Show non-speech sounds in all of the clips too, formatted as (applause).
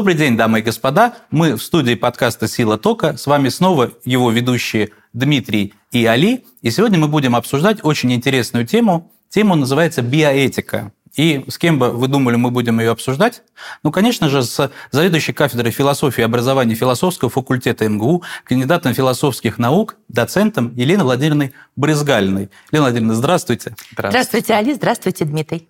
Добрый день, дамы и господа. Мы в студии подкаста «Сила тока». С вами снова его ведущие Дмитрий и Али. И сегодня мы будем обсуждать очень интересную тему. Тема называется «Биоэтика». И с кем бы вы думали, мы будем ее обсуждать? Ну, конечно же, с заведующей кафедрой философии и образования философского факультета МГУ, кандидатом философских наук, доцентом Еленой Владимировной Брызгальной. Елена Владимировна, здравствуйте. Здравствуйте, здравствуйте Али, здравствуйте, Дмитрий.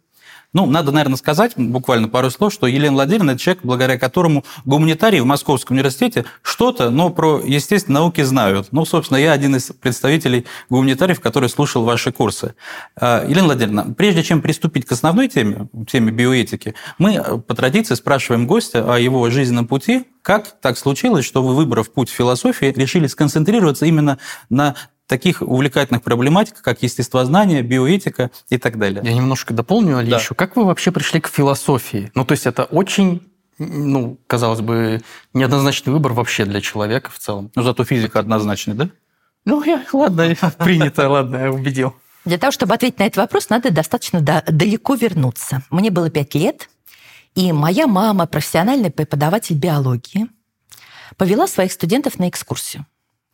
Ну, надо, наверное, сказать буквально пару слов, что Елена Владимировна – это человек, благодаря которому гуманитарии в Московском университете что-то, но про естественные науки знают. Ну, собственно, я один из представителей гуманитариев, который слушал ваши курсы. А, Елена Владимировна, прежде чем приступить к основной теме, теме биоэтики, мы э, по традиции спрашиваем гостя о его жизненном пути, как так случилось, что вы, выбрав путь философии, решили сконцентрироваться именно на таких увлекательных проблематик, как естествознание, биоэтика и так далее. Я немножко дополню, Али, да. еще. Как вы вообще пришли к философии? Ну, то есть это очень ну, казалось бы, неоднозначный выбор вообще для человека в целом. Но зато физика однозначная, да? Ну, я, ладно, (laughs) принято, ладно, я убедил. Для того, чтобы ответить на этот вопрос, надо достаточно далеко вернуться. Мне было пять лет, и моя мама, профессиональный преподаватель биологии, повела своих студентов на экскурсию.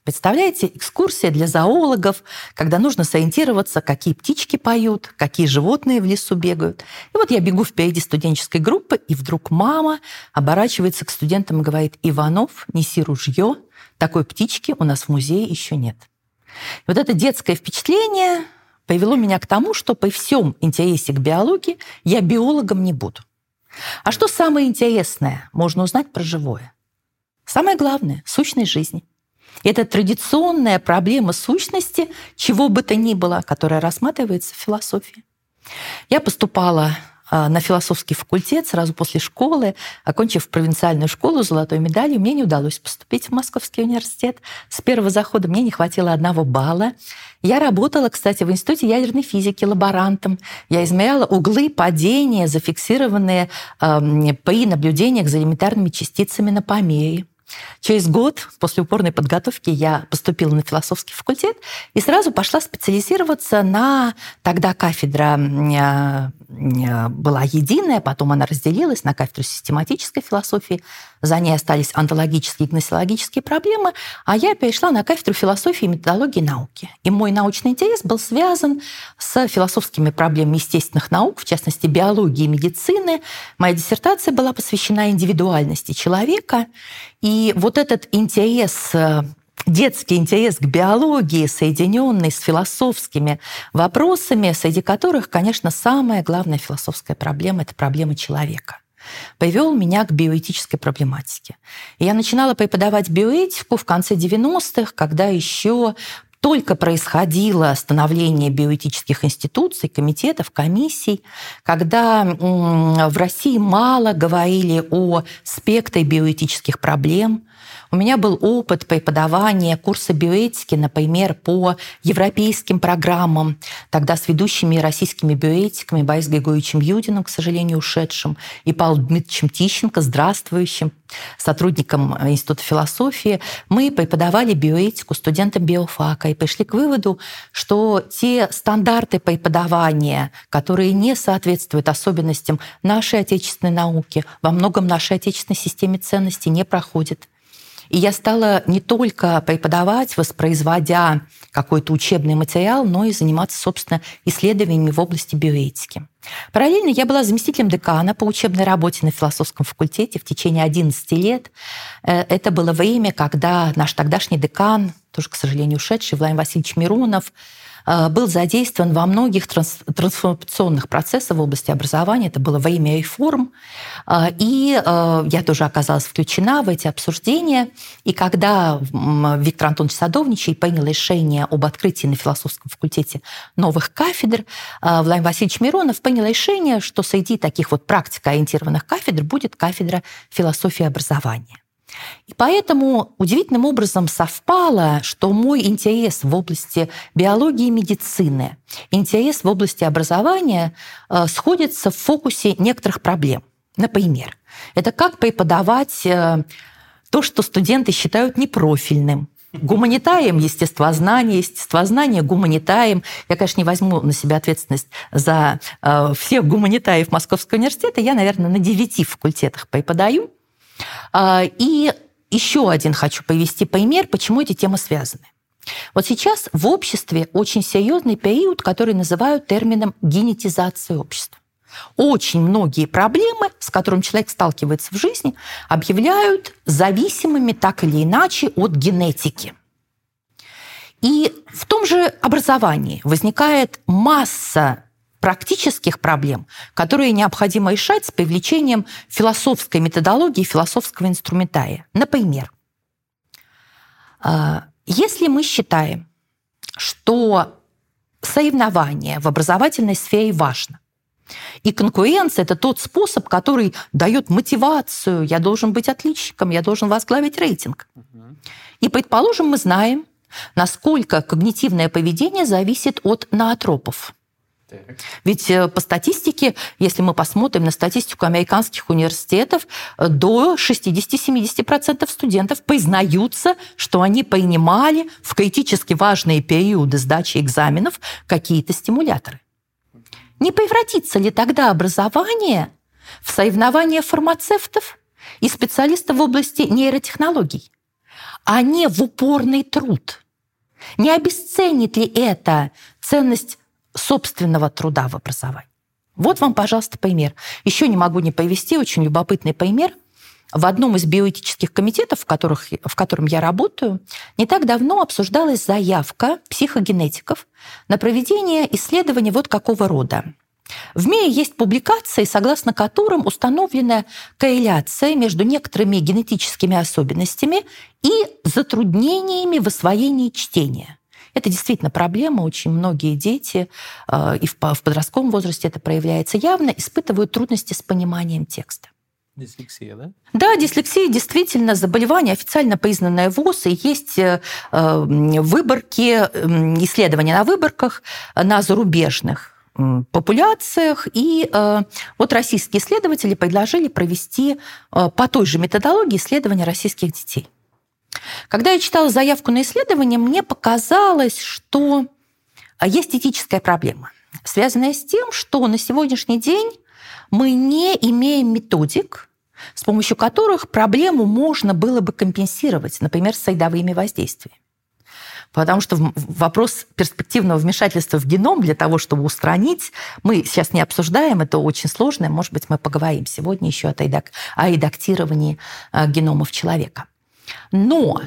Представляете, экскурсия для зоологов, когда нужно сориентироваться, какие птички поют, какие животные в лесу бегают. И вот я бегу впереди студенческой группы, и вдруг мама оборачивается к студентам и говорит, «Иванов, неси ружье, такой птички у нас в музее еще нет». И вот это детское впечатление привело меня к тому, что при всем интересе к биологии я биологом не буду. А что самое интересное можно узнать про живое? Самое главное – сущность жизни – это традиционная проблема сущности, чего бы то ни было, которая рассматривается в философии. Я поступала а, на философский факультет сразу после школы, окончив провинциальную школу с золотой медалью, мне не удалось поступить в Московский университет. С первого захода мне не хватило одного балла. Я работала, кстати, в Институте ядерной физики лаборантом. Я измеряла углы падения, зафиксированные э, при наблюдениях за элементарными частицами на помере. Через год после упорной подготовки я поступила на философский факультет и сразу пошла специализироваться на тогда кафедра э, была единая, потом она разделилась на кафедру систематической философии. За ней остались онтологические и гносеологические проблемы, а я перешла на кафедру философии и методологии науки. И мой научный интерес был связан с философскими проблемами естественных наук, в частности, биологии и медицины. Моя диссертация была посвящена индивидуальности человека. И вот этот интерес э, детский интерес к биологии, соединенный с философскими вопросами, среди которых, конечно, самая главная философская проблема – это проблема человека привел меня к биоэтической проблематике. Я начинала преподавать биоэтику в конце 90-х, когда еще только происходило становление биоэтических институций, комитетов, комиссий, когда в России мало говорили о спектре биоэтических проблем, у меня был опыт преподавания курса биоэтики, например, по европейским программам, тогда с ведущими российскими биоэтиками Борисом Григорьевичем Юдиным, к сожалению, ушедшим, и Павлом Дмитриевичем Тищенко, здравствующим, сотрудником Института философии. Мы преподавали биоэтику студентам биофака и пришли к выводу, что те стандарты преподавания, которые не соответствуют особенностям нашей отечественной науки, во многом нашей отечественной системе ценностей не проходят. И я стала не только преподавать, воспроизводя какой-то учебный материал, но и заниматься, собственно, исследованиями в области биоэтики. Параллельно я была заместителем декана по учебной работе на философском факультете в течение 11 лет. Э, это было время, когда наш тогдашний декан, тоже, к сожалению, ушедший, Владимир Васильевич Миронов, был задействован во многих трансформационных процессах в области образования. Это было время реформ. Э, и э, я тоже оказалась включена в эти обсуждения. И когда Виктор Антонович Садовничий принял решение об открытии на философском факультете новых кафедр, Владимир Васильевич Миронов принял решение, что среди таких вот практикоориентированных кафедр будет кафедра философии образования. И поэтому удивительным образом совпало, что мой интерес в области биологии и медицины, интерес в области образования э, сходится в фокусе некоторых проблем. Например, это как преподавать э, то, что студенты считают непрофильным, Гуманитарием естествознание, естествознание гуманитарием. Я, конечно, не возьму на себя ответственность за э, всех гуманитариев Московского университета. Я, наверное, на девяти факультетах преподаю. А, и еще один хочу повести пример, почему эти темы связаны. Вот сейчас в обществе очень серьезный период, который называют термином генетизация общества. Очень многие проблемы, с которыми человек сталкивается в жизни, объявляют зависимыми так или иначе от генетики. И в том же образовании возникает масса практических проблем, которые необходимо решать с привлечением философской методологии, философского инструментария. Например, а, если мы считаем, что соревнование в образовательной сфере важно, и конкуренция – это тот способ, который дает мотивацию. Я должен быть отличником, я должен возглавить рейтинг. И, предположим, мы знаем, насколько когнитивное поведение зависит от Ведь э, по статистике, если мы посмотрим на статистику американских университетов, э, до 60-70% студентов признаются, что они принимали в критически важные периоды сдачи экзаменов какие-то стимуляторы. Не превратится ли тогда образование в соревнование фармацевтов и специалистов в области нейротехнологий, а не в упорный труд? Не обесценит ли это ценность собственного труда в образовании. Вот вам, пожалуйста, пример. Еще не могу не повести очень любопытный пример. В одном из биоэтических комитетов, в, которых, в котором я работаю, не так давно обсуждалась заявка психогенетиков на проведение исследования вот какого рода. В мире есть публикации, согласно которым установлена корреляция между некоторыми генетическими особенностями и затруднениями в освоении чтения. Это действительно проблема. Очень многие дети, э, и в подростковом возрасте это проявляется явно, испытывают трудности с пониманием текста. Дислексия, да? Да, дислексия действительно заболевание, официально признанное ВОЗ, и есть э, выборки, исследования на выборках на зарубежных популяциях. И э, вот российские исследователи предложили провести по той же методологии исследования российских детей. Когда я читала заявку на исследование, мне показалось, что а, есть этическая проблема, связанная с тем, что на сегодняшний день мы не имеем методик, с помощью которых проблему можно было бы компенсировать, например, сойдовыми воздействиями. Потому что вопрос перспективного вмешательства в геном для того, чтобы устранить, мы сейчас не обсуждаем, это очень сложно, может быть, мы поговорим сегодня еще о редактировании а, геномов человека. Но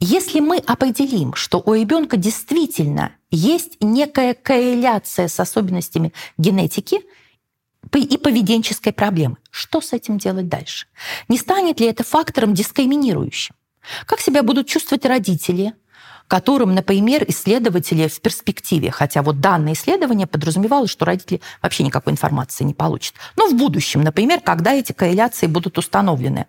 если мы определим, что у ребенка действительно есть некая корреляция с особенностями генетики и поведенческой проблемы, что с этим делать дальше? Не станет ли это фактором дискриминирующим? Как себя будут чувствовать родители, которым, например, исследователи в перспективе, хотя вот данное исследование подразумевало, что родители вообще никакой информации не получат. Но в будущем, например, когда эти корреляции будут установлены,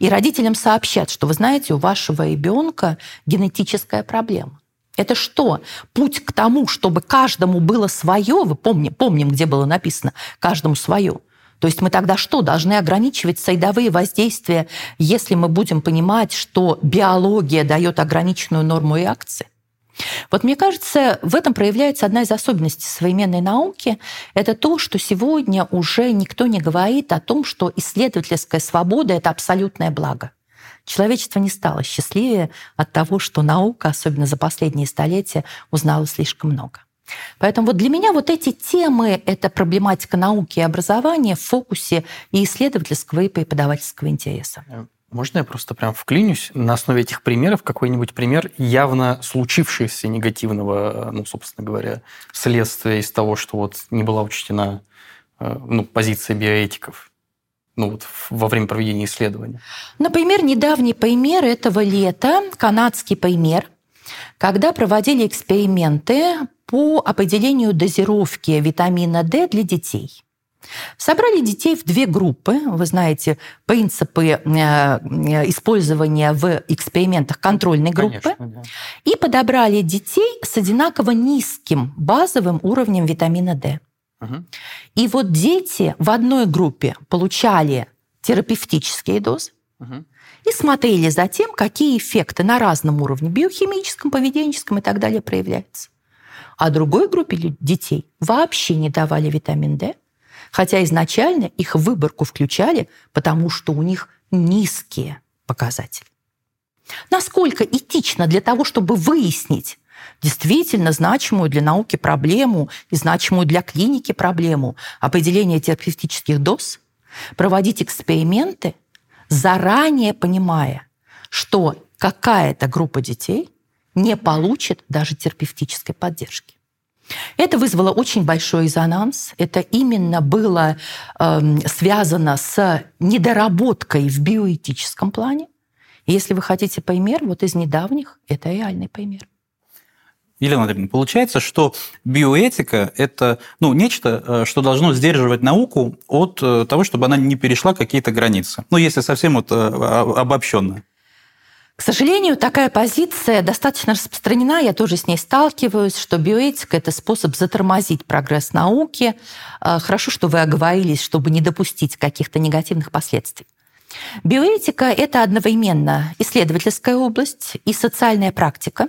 и родителям сообщат, что вы знаете, у вашего ребенка генетическая проблема. Это что? Путь к тому, чтобы каждому было свое, вы помним, помним, где было написано, каждому свое. То есть мы тогда что, должны ограничивать сойдовые воздействия, если мы будем понимать, что биология дает ограниченную норму реакции? Вот мне кажется, в этом проявляется одна из особенностей современной науки. Это то, что сегодня уже никто не говорит о том, что исследовательская свобода – это абсолютное благо. Человечество не стало счастливее от того, что наука, особенно за последние столетия, узнала слишком много. Поэтому вот для меня вот эти темы – это проблематика науки и образования в фокусе и исследовательского, и преподавательского интереса. Можно я просто прям вклинюсь на основе этих примеров какой-нибудь пример явно случившегося негативного, ну, собственно говоря, следствия из того, что вот не была учтена э, ну, позиция биоэтиков ну, вот во время проведения исследования? Например, недавний пример этого лета, канадский пример, когда проводили эксперименты по определению дозировки витамина D для детей – Собрали детей в две группы. Вы знаете, принципы э, использования в экспериментах контрольной группы. Конечно, да. И подобрали детей с одинаково низким базовым уровнем витамина D. Угу. И вот дети в одной группе получали терапевтические дозы, угу. и смотрели за тем, какие эффекты на разном уровне, биохимическом, поведенческом и так далее, проявляются. А другой группе детей вообще не давали витамин D, хотя изначально их выборку включали, потому что у них низкие показатели. Насколько этично для того, чтобы выяснить действительно значимую для науки проблему и значимую для клиники проблему определения терапевтических доз, проводить эксперименты, заранее понимая, что какая-то группа детей не получит даже терапевтической поддержки. Это вызвало очень большой резонанс. Это именно было э, связано с недоработкой в биоэтическом плане. Если вы хотите пример, вот из недавних, это реальный пример. Елена Андреевна, получается, что биоэтика – это ну, нечто, э, что должно сдерживать науку от э, того, чтобы она не перешла какие-то границы. Ну, если совсем вот э, обобщенно. К сожалению, такая позиция достаточно распространена, я тоже с ней сталкиваюсь, что биоэтика – это способ затормозить прогресс науки. Хорошо, что вы оговорились, чтобы не допустить каких-то негативных последствий. Биоэтика – это одновременно исследовательская область и социальная практика,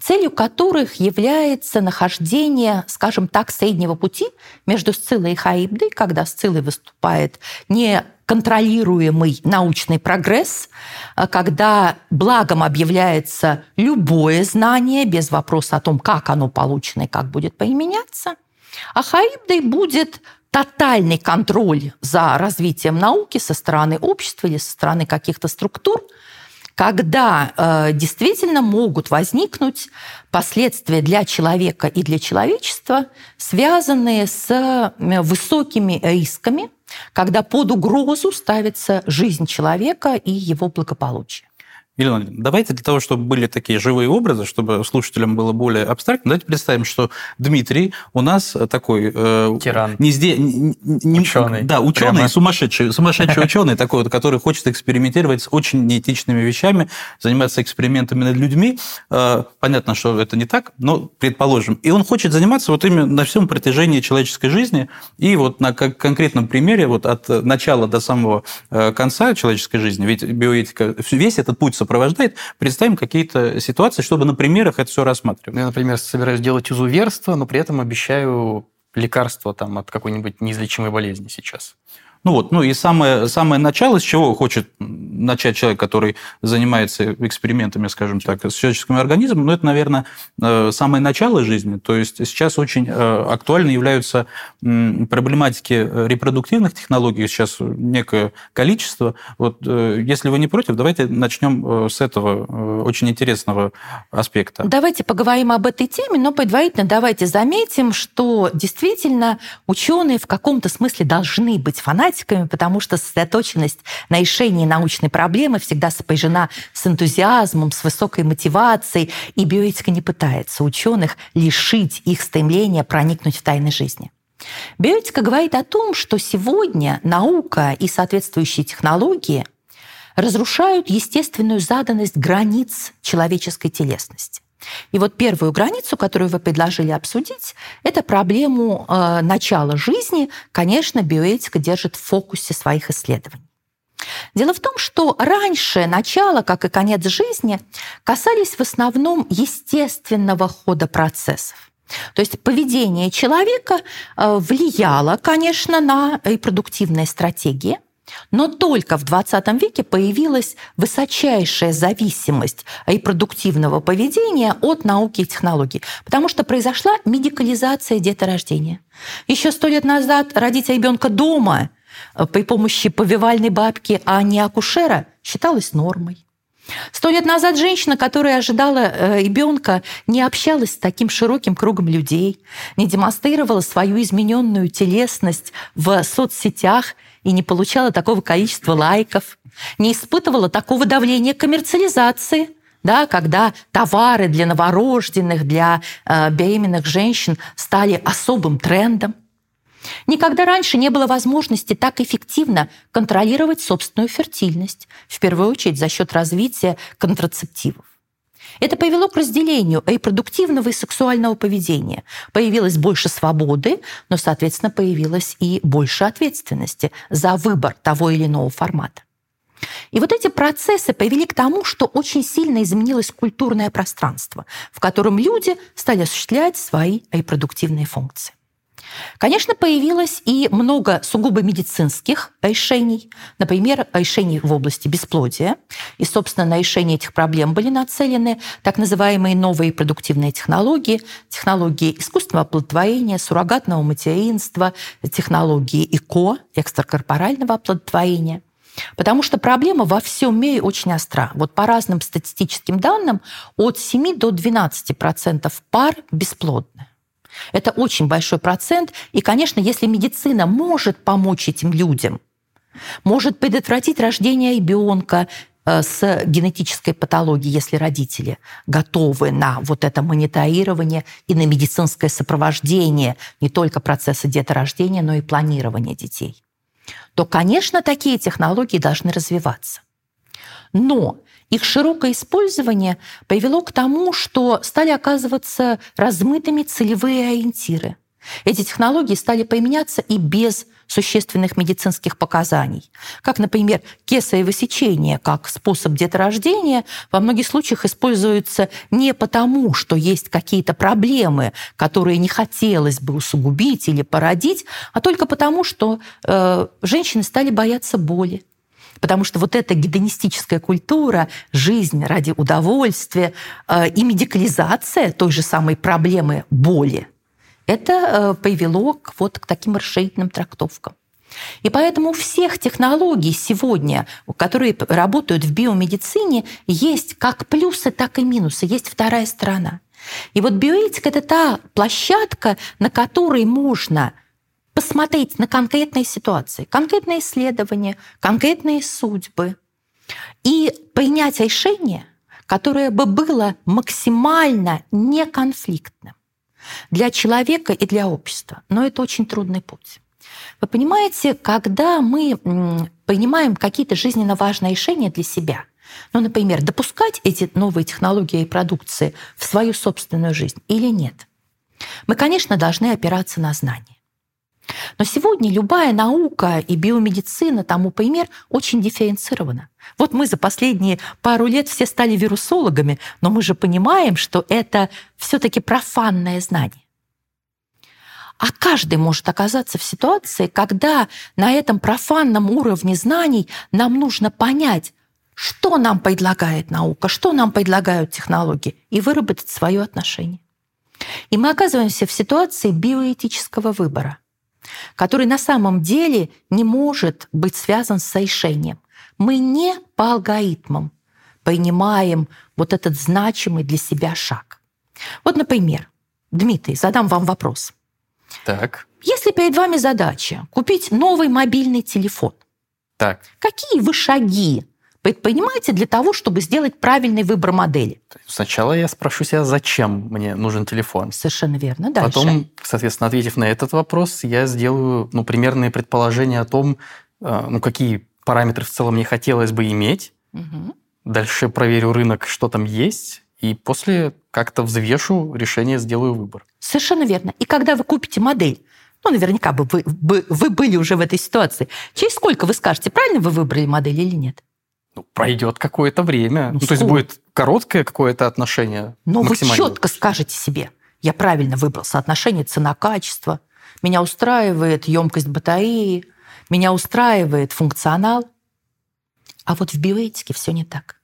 целью которых является нахождение, скажем так, среднего пути между Сциллой и Хаибдой, когда Сциллой выступает не контролируемый научный прогресс, а когда благом объявляется любое знание без вопроса о том, как оно получено и как будет применяться, а Хаибдой будет тотальный контроль за развитием науки со стороны общества или со стороны каких-то структур, когда э, действительно могут возникнуть последствия для человека и для человечества, связанные с высокими рисками, когда под угрозу ставится жизнь человека и его благополучие. Елена, давайте для того, чтобы были такие живые образы, чтобы слушателям было более абстрактно, давайте представим, что Дмитрий у нас такой... Э, Тиран. Не, сде, не, не, ученый. Да, ученый, Прямо. сумасшедший, сумасшедший (laughs) ученый такой, который хочет экспериментировать с очень неэтичными вещами, заниматься экспериментами над людьми. Э, понятно, что это не так, но предположим. И он хочет заниматься вот именно на всем протяжении человеческой жизни, и вот на конкретном примере, вот от начала до самого э, конца человеческой жизни, ведь биоэтика, весь этот путь сопровождает, представим какие-то ситуации, чтобы на примерах это все рассматривать. Я, например, собираюсь делать изуверство, но при этом обещаю лекарство там, от какой-нибудь неизлечимой болезни сейчас. Ну вот, ну и самое, самое начало, с чего хочет начать человек, который занимается экспериментами, скажем так, с человеческим организмом, ну это, наверное, э, самое начало жизни. То есть сейчас очень э, актуальны являются проблематики репродуктивных технологий, сейчас некое количество. Вот э, если вы не против, давайте начнем с этого очень интересного аспекта. Давайте поговорим об этой теме, но предварительно давайте заметим, что действительно ученые в каком-то смысле должны быть фанатиками математиками, потому что сосредоточенность на решении научной проблемы всегда сопряжена с энтузиазмом, с высокой мотивацией, и биоэтика не пытается ученых лишить их стремления проникнуть в тайны жизни. Биоэтика говорит о том, что сегодня наука и соответствующие технологии разрушают естественную заданность границ человеческой телесности. И вот первую границу, которую вы предложили обсудить, это проблему э, начала жизни. Конечно, биоэтика держит в фокусе своих исследований. Дело в том, что раньше начало, как и конец жизни, касались в основном естественного хода процессов. То есть поведение человека э, влияло, конечно, на репродуктивные стратегии – но только в 20 веке появилась высочайшая зависимость репродуктивного поведения от науки и технологий, потому что произошла медикализация деторождения. Еще сто лет назад родить ребенка дома э, при помощи повивальной бабки, а не акушера, считалось нормой. Сто лет назад женщина, которая ожидала э, ребенка, не общалась с таким широким кругом людей, не демонстрировала свою измененную телесность в соцсетях и не получала такого количества лайков, не испытывала такого давления коммерциализации, да, когда товары для новорожденных, для э, беременных женщин стали особым трендом. Никогда раньше не было возможности так эффективно контролировать собственную фертильность, в первую очередь за счет развития контрацептивов. Это привело к разделению репродуктивного и сексуального поведения. Появилось больше свободы, но, соответственно, появилось и больше ответственности за выбор того или иного формата. И вот эти процессы привели к тому, что очень сильно изменилось культурное пространство, в котором люди стали осуществлять свои репродуктивные функции. Конечно, появилось и много сугубо медицинских решений, например, решений в области бесплодия. И, собственно, на решение этих проблем были нацелены так называемые новые продуктивные технологии, технологии искусственного оплодотворения, суррогатного материнства, технологии ЭКО, экстракорпорального оплодотворения. Потому что проблема во всем мире очень остра. Вот по разным статистическим данным от 7 до 12 процентов пар бесплодны. Это очень большой процент. И, конечно, если медицина может помочь этим людям, может предотвратить рождение ребенка э, с генетической патологией, если родители готовы на вот это мониторирование и на медицинское сопровождение не только процесса деторождения, но и планирования детей, то, конечно, такие технологии должны развиваться. Но их широкое использование привело к тому, что стали оказываться размытыми целевые ориентиры. Эти технологии стали применяться и без существенных медицинских показаний. Как, например, кесарево сечение как способ деторождения во многих случаях используется не потому, что есть какие-то проблемы, которые не хотелось бы усугубить или породить, а только потому, что э, женщины стали бояться боли Потому что вот эта гедонистическая культура, жизнь ради удовольствия э, и медикализация той же самой проблемы боли, это э, привело к, вот, к таким расширительным трактовкам. И поэтому у всех технологий сегодня, которые работают в биомедицине, есть как плюсы, так и минусы, есть вторая сторона. И вот биоэтика – это та площадка, на которой можно посмотреть на конкретные ситуации, конкретные исследования, конкретные судьбы и принять решение, которое бы было максимально неконфликтным для человека и для общества. Но это очень трудный путь. Вы понимаете, когда мы принимаем какие-то жизненно важные решения для себя, ну, например, допускать эти новые технологии и продукции в свою собственную жизнь или нет, мы, конечно, должны опираться на знания. Но сегодня любая наука и биомедицина, тому пример, очень дифференцирована. Вот мы за последние пару лет все стали вирусологами, но мы же понимаем, что это все-таки профанное знание. А каждый может оказаться в ситуации, когда на этом профанном уровне знаний нам нужно понять, что нам предлагает наука, что нам предлагают технологии, и выработать свое отношение. И мы оказываемся в ситуации биоэтического выбора который на самом деле не может быть связан с решением. Мы не по алгоритмам принимаем вот этот значимый для себя шаг. Вот, например, Дмитрий, задам вам вопрос. Так. Если перед вами задача купить новый мобильный телефон, так. какие вы шаги предпринимаете для того, чтобы сделать правильный выбор модели? Сначала я спрошу себя, зачем мне нужен телефон. Совершенно верно. Дальше. Потом, соответственно, ответив на этот вопрос, я сделаю ну, примерные предположения о том, э, ну, какие параметры в целом мне хотелось бы иметь. Угу. Дальше проверю рынок, что там есть, и после как-то взвешу решение, сделаю выбор. Совершенно верно. И когда вы купите модель, ну, наверняка бы вы, вы, вы были уже в этой ситуации, через сколько вы скажете, правильно вы выбрали модель или нет? Ну, пройдет какое-то время. Ну, ну, то есть будет короткое какое-то отношение. Но вы четко скажете себе, я правильно выбрал соотношение цена-качество, меня устраивает емкость батареи, меня устраивает функционал. А вот в биоэтике все не так.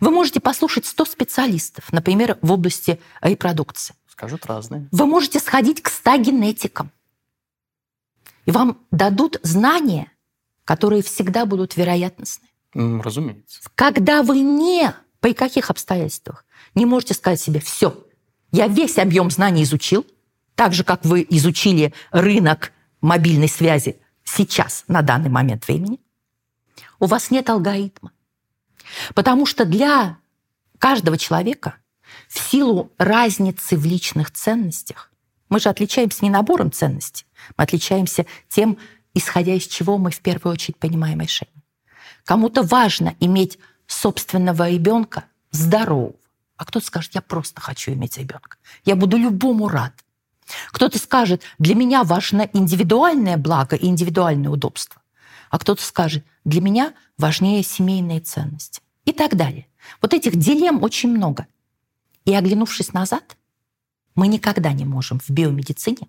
Вы можете послушать 100 специалистов, например, в области репродукции. Скажут разные. Вы можете сходить к 100 генетикам. И вам дадут знания, которые всегда будут вероятностны. Разумеется. Когда вы не, при каких обстоятельствах, не можете сказать себе, все, я весь объем знаний изучил, так же, как вы изучили рынок мобильной связи сейчас, на данный момент времени, у вас нет алгоритма. Потому что для каждого человека в силу разницы в личных ценностях, мы же отличаемся не набором ценностей, мы отличаемся тем, исходя из чего мы в первую очередь понимаем решение. Кому-то важно иметь собственного ребенка здорового. А кто-то скажет, я просто хочу иметь ребенка. Я буду любому рад. Кто-то скажет, для меня важно индивидуальное благо и индивидуальное удобство. А кто-то скажет, для меня важнее семейные ценности. И так далее. Вот этих дилемм очень много. И оглянувшись назад, мы никогда не можем в биомедицине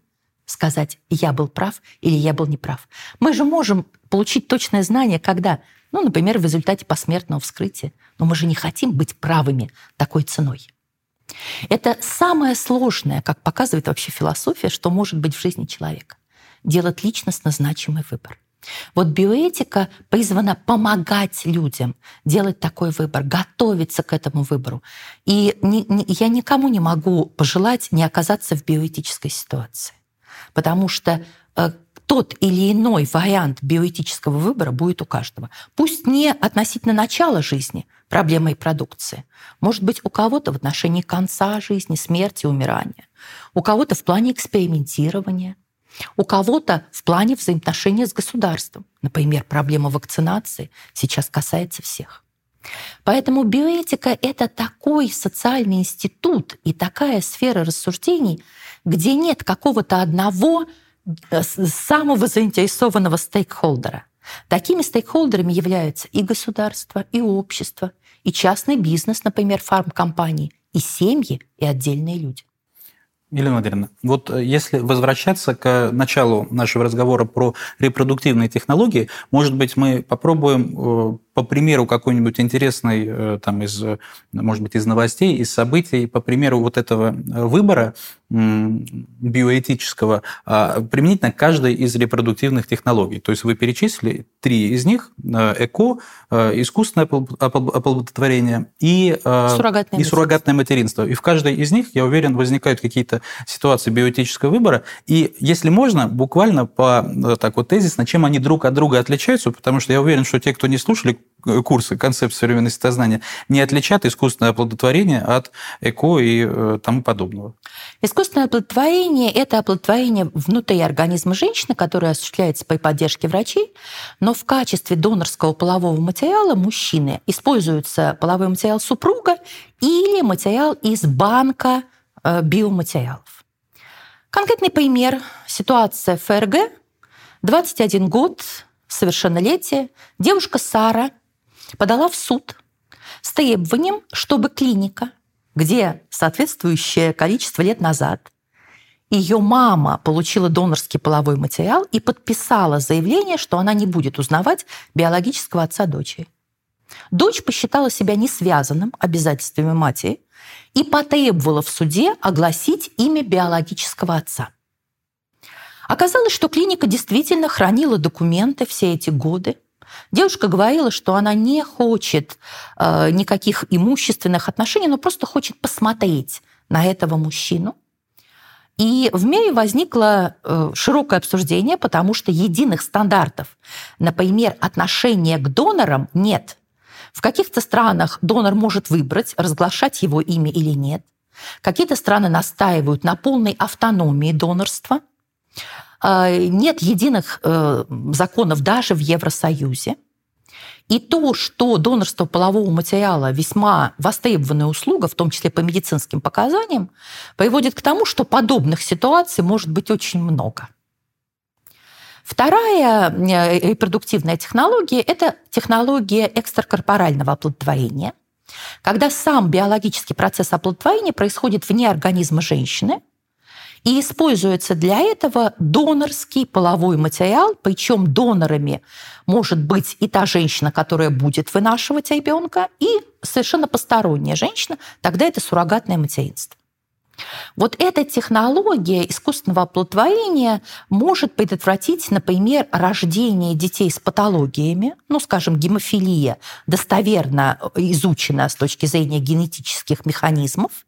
сказать, я был прав или я был неправ. Мы же можем получить точное знание, когда, ну, например, в результате посмертного вскрытия, но мы же не хотим быть правыми такой ценой. Это самое сложное, как показывает вообще философия, что может быть в жизни человека. Делать личностно значимый выбор. Вот биоэтика призвана помогать людям делать такой выбор, готовиться к этому выбору. И ни, ни, я никому не могу пожелать не оказаться в биоэтической ситуации, потому что э, тот или иной вариант биоэтического выбора будет у каждого. Пусть не относительно начала жизни проблемой продукции. Может быть, у кого-то в отношении конца жизни, смерти, умирания. У кого-то в плане экспериментирования. У кого-то в плане взаимоотношения с государством. Например, проблема вакцинации сейчас касается всех. Поэтому биоэтика — это такой социальный институт и такая сфера рассуждений, где нет какого-то одного самого заинтересованного стейкхолдера. Такими стейкхолдерами являются и государство, и общество, и частный бизнес, например, фармкомпании, и семьи, и отдельные люди. Елена Владимировна, вот э, если возвращаться к началу нашего разговора про репродуктивные технологии, может быть, мы попробуем э, по примеру какой-нибудь интересной, э, там, из, может быть, из новостей, из событий, по примеру вот этого выбора биоэтического, а, применительно к каждой из репродуктивных технологий. То есть вы перечислили три из них – ЭКО, искусственное оплодотворение и суррогатное, и суррогатное материнство. И в каждой из них, я уверен, возникают какие-то ситуации биоэтического выбора. И если можно, буквально по э, так вот тезисно, чем они друг от друга отличаются, потому что я уверен, что те, кто не слушали э, курсы концепции современного сознания, не отличат искусственное оплодотворение от ЭКО и э, тому подобного. Искусственное оплодотворение – это оплодотворение внутри организма женщины, которое осуществляется при поддержке врачей, но в качестве донорского полового материала мужчины используется половой материал супруга или материал из банка Э, биоматериалов. Конкретный пример. Ситуация ФРГ. 21 год, совершеннолетие. Девушка Сара подала в суд с требованием, чтобы клиника, где соответствующее количество лет назад ее мама получила донорский половой материал и подписала заявление, что она не будет узнавать биологического отца дочери. Дочь посчитала себя не связанным обязательствами матери и потребовала в суде огласить имя биологического отца. Оказалось, что клиника действительно хранила документы все эти годы. Девушка говорила, что она не хочет э, никаких имущественных отношений, но просто хочет посмотреть на этого мужчину. И в мире возникло э, широкое обсуждение, потому что единых стандартов, например, отношения к донорам нет. В каких-то странах донор может выбрать, разглашать его имя или нет. Какие-то страны настаивают на полной автономии донорства. А, нет единых э, законов даже в Евросоюзе. И то, что донорство полового материала весьма востребованная услуга, в том числе по медицинским показаниям, приводит к тому, что подобных ситуаций может быть очень много. Вторая э, репродуктивная технология – это технология экстракорпорального оплодотворения, когда сам биологический процесс оплодотворения происходит вне организма женщины, и используется для этого донорский половой материал, причем донорами может быть и та женщина, которая будет вынашивать ребенка, и совершенно посторонняя женщина, тогда это суррогатное материнство. Вот эта технология искусственного оплодотворения может предотвратить, например, рождение детей с патологиями, ну, скажем, гемофилия достоверно изучена с точки зрения генетических механизмов,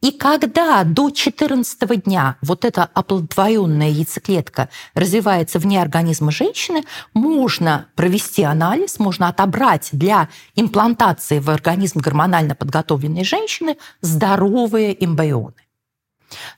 и когда до 14 дня вот эта оплодотворенная яйцеклетка развивается вне организма женщины, можно провести анализ, можно отобрать для имплантации в организм гормонально подготовленной женщины здоровые эмбрионы.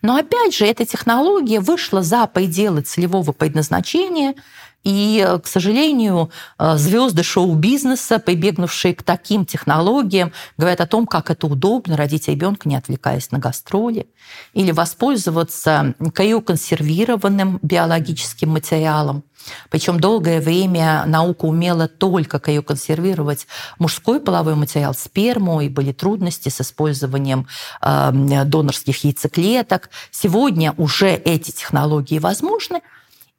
Но опять же, эта технология вышла за пределы целевого предназначения. И, к сожалению, э, звезды шоу-бизнеса, прибегнувшие к таким технологиям, говорят о том, как это удобно родить ребенка, не отвлекаясь на гастроли, или воспользоваться криоконсервированным биологическим материалом. Причем долгое время наука умела только криоконсервировать мужской половой материал, сперму, и были трудности с использованием э, донорских яйцеклеток. Сегодня уже эти технологии возможны –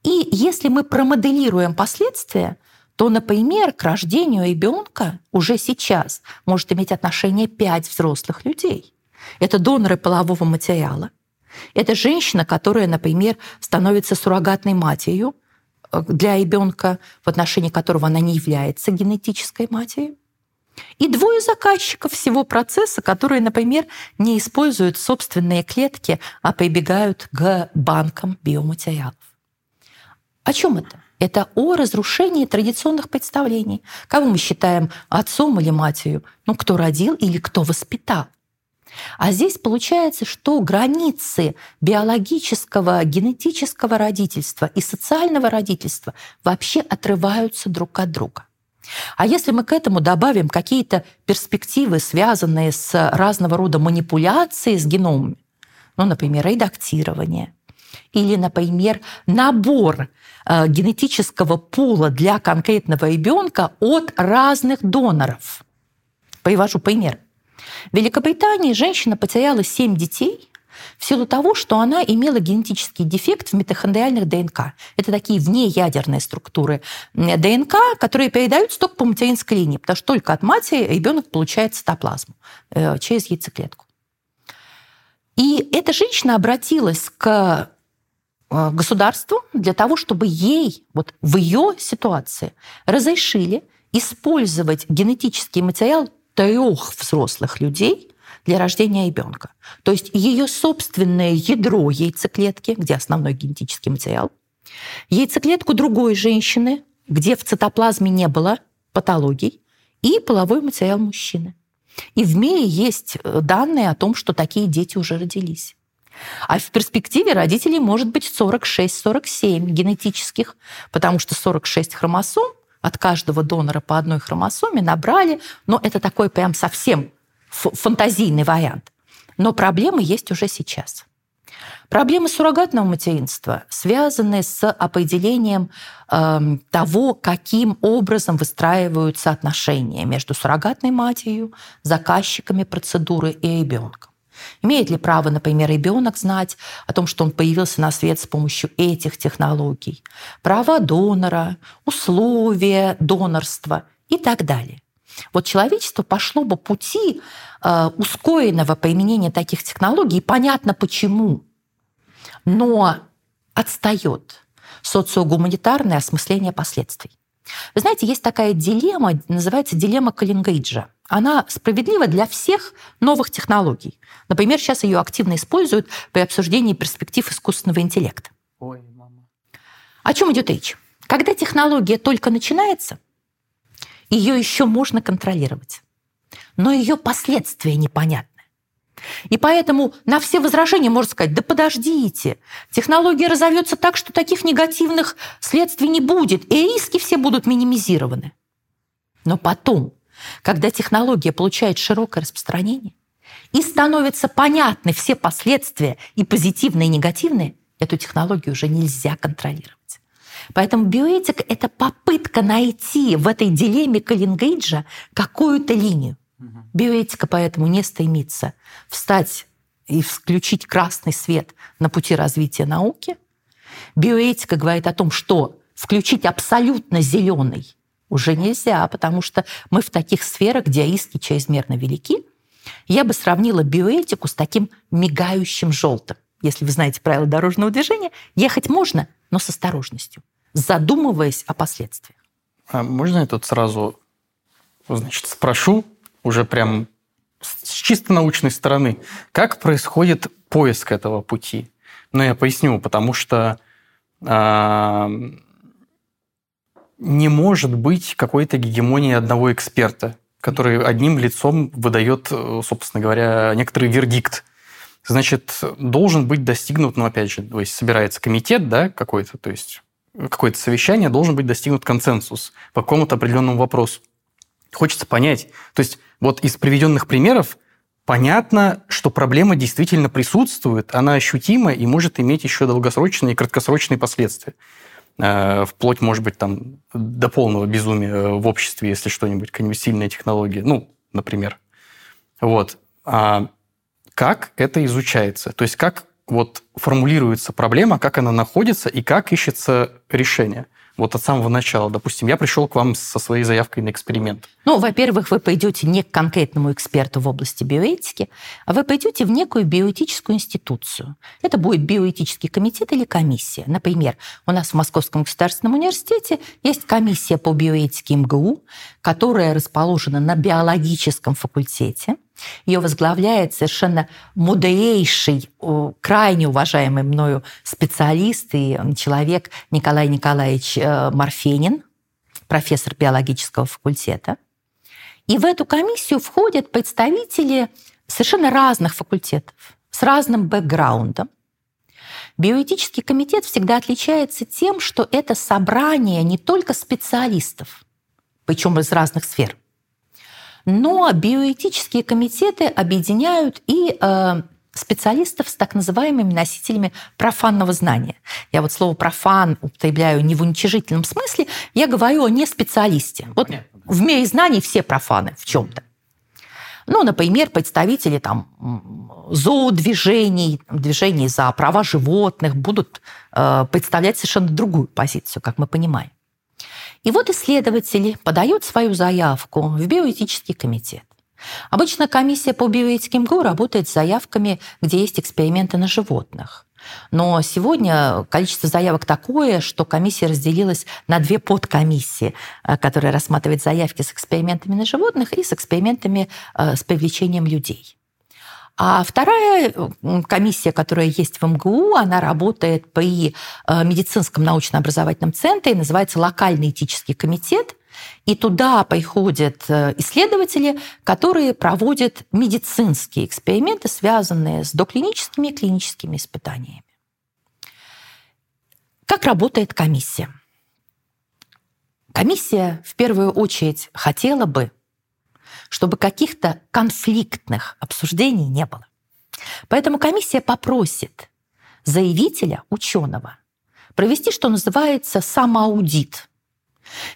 и если мы промоделируем последствия, то, например, к рождению ребенка уже сейчас может иметь отношение пять взрослых людей. Это доноры полового материала. Это женщина, которая, например, становится суррогатной матерью э, для ребенка, в отношении которого она не является генетической матерью. И двое заказчиков всего процесса, которые, например, не используют собственные клетки, а прибегают к банкам биоматериалов. О чем это? Это о разрушении традиционных представлений. Кого мы считаем отцом или матерью? Ну, кто родил или кто воспитал? А здесь получается, что границы биологического, генетического родительства и социального родительства вообще отрываются друг от друга. А если мы к этому добавим какие-то перспективы, связанные с разного рода манипуляцией с геномами, ну, например, редактирование, или, например, набор Э, генетического пула для конкретного ребенка от разных доноров. Привожу пример. В Великобритании женщина потеряла 7 детей в силу того, что она имела генетический дефект в митохондриальных ДНК. Это такие внеядерные структуры ДНК, которые передаются только по материнской линии, потому что только от матери ребенок получает цитоплазму э, через яйцеклетку. И эта женщина обратилась к государству для того, чтобы ей вот в ее ситуации разрешили использовать генетический материал трех взрослых людей для рождения ребенка. То есть ее собственное ядро яйцеклетки, где основной генетический материал, яйцеклетку другой женщины, где в цитоплазме не было патологий, и половой материал мужчины. И в мире есть э, данные о том, что такие дети уже родились. А в перспективе родителей может быть 46-47 генетических, потому что 46 хромосом от каждого донора по одной хромосоме набрали, но это такой прям совсем фантазийный вариант. Но проблемы есть уже сейчас. Проблемы суррогатного материнства связаны с определением э, того, каким образом выстраиваются отношения между суррогатной матерью, заказчиками процедуры и ребенком. Имеет ли право, например, ребенок знать о том, что он появился на свет с помощью этих технологий? Права донора, условия донорства и так далее. Вот человечество пошло бы пути э, ускоренного применения таких технологий, понятно почему. Но отстает социогуманитарное осмысление последствий. Вы знаете, есть такая дилемма, называется дилемма Каллингриджа – она справедлива для всех новых технологий. Например, сейчас ее активно используют при обсуждении перспектив искусственного интеллекта. Ой, мама. О чем идет речь? Когда технология только начинается, ее еще можно контролировать, но ее последствия непонятны. И поэтому на все возражения можно сказать, да подождите, технология разовьется так, что таких негативных следствий не будет, и риски все будут минимизированы. Но потом когда технология получает широкое распространение и становятся понятны все последствия и позитивные, и негативные, эту технологию уже нельзя контролировать. Поэтому биоэтика – это попытка найти в этой дилемме Каллингриджа какую-то линию. Биоэтика поэтому не стремится встать и включить красный свет на пути развития науки. Биоэтика говорит о том, что включить абсолютно зеленый уже нельзя, потому что мы в таких сферах, где риски чрезмерно велики. Я бы сравнила биоэтику с таким мигающим желтым. Если вы знаете правила дорожного движения, ехать можно, но с осторожностью, задумываясь о последствиях. А можно я тут сразу значит, спрошу, уже прям с чисто научной стороны, как происходит поиск этого пути? Ну, я поясню, потому что э, не может быть какой-то гегемонии одного эксперта, который одним лицом выдает, э, собственно говоря, некоторый вердикт. Значит, должен быть достигнут, ну, опять же, то есть собирается комитет, да, какой-то, то есть какое-то совещание, должен быть достигнут консенсус по какому-то определенному вопросу. Хочется понять. То есть вот из приведенных примеров понятно, что проблема действительно присутствует, она ощутима и может иметь еще долгосрочные и краткосрочные последствия. Э, вплоть, может быть, там, до полного безумия в обществе, если что-нибудь, какая-нибудь сильная технология, ну, например. Вот. А как это изучается? То есть как вот формулируется проблема, как она находится и как ищется решение – вот от самого начала. Допустим, я пришел к вам со своей заявкой на эксперимент. Ну, во-первых, вы пойдете не к конкретному эксперту в области биоэтики, а вы пойдете в некую биоэтическую институцию. Это будет биоэтический комитет или комиссия. Например, у нас в Московском государственном университете есть комиссия по биоэтике МГУ, которая расположена на биологическом факультете – ее возглавляет совершенно мудрейший, крайне уважаемый мною специалист и человек Николай Николаевич э, Марфенин, профессор биологического факультета. И в эту комиссию входят представители совершенно разных факультетов, с разным бэкграундом. Биоэтический комитет всегда отличается тем, что это собрание не только специалистов, причем из разных сфер, но биоэтические комитеты объединяют и э, специалистов с так называемыми носителями профанного знания. Я вот слово профан употребляю не в уничижительном смысле, я говорю о не специалисте. Вот в мире знаний все профаны в чем-то. Ну, например, представители там, зоодвижений, движений за права животных будут э, представлять совершенно другую позицию, как мы понимаем. И вот исследователи подают свою заявку в биоэтический комитет. Обычно комиссия по биоэтике МГУ работает с заявками, где есть эксперименты на животных. Но сегодня количество заявок такое, что комиссия разделилась на две подкомиссии, э, которые рассматривают заявки с экспериментами на животных и с экспериментами э, с привлечением людей. А вторая комиссия, которая есть в МГУ, она работает при э, медицинском научно-образовательном центре, называется локальный этический комитет. И туда приходят э, исследователи, которые проводят медицинские эксперименты, связанные с доклиническими и клиническими испытаниями. Как работает комиссия? Комиссия в первую очередь хотела бы чтобы каких-то конфликтных обсуждений не было. Поэтому комиссия попросит заявителя, ученого, провести, что называется, самоаудит.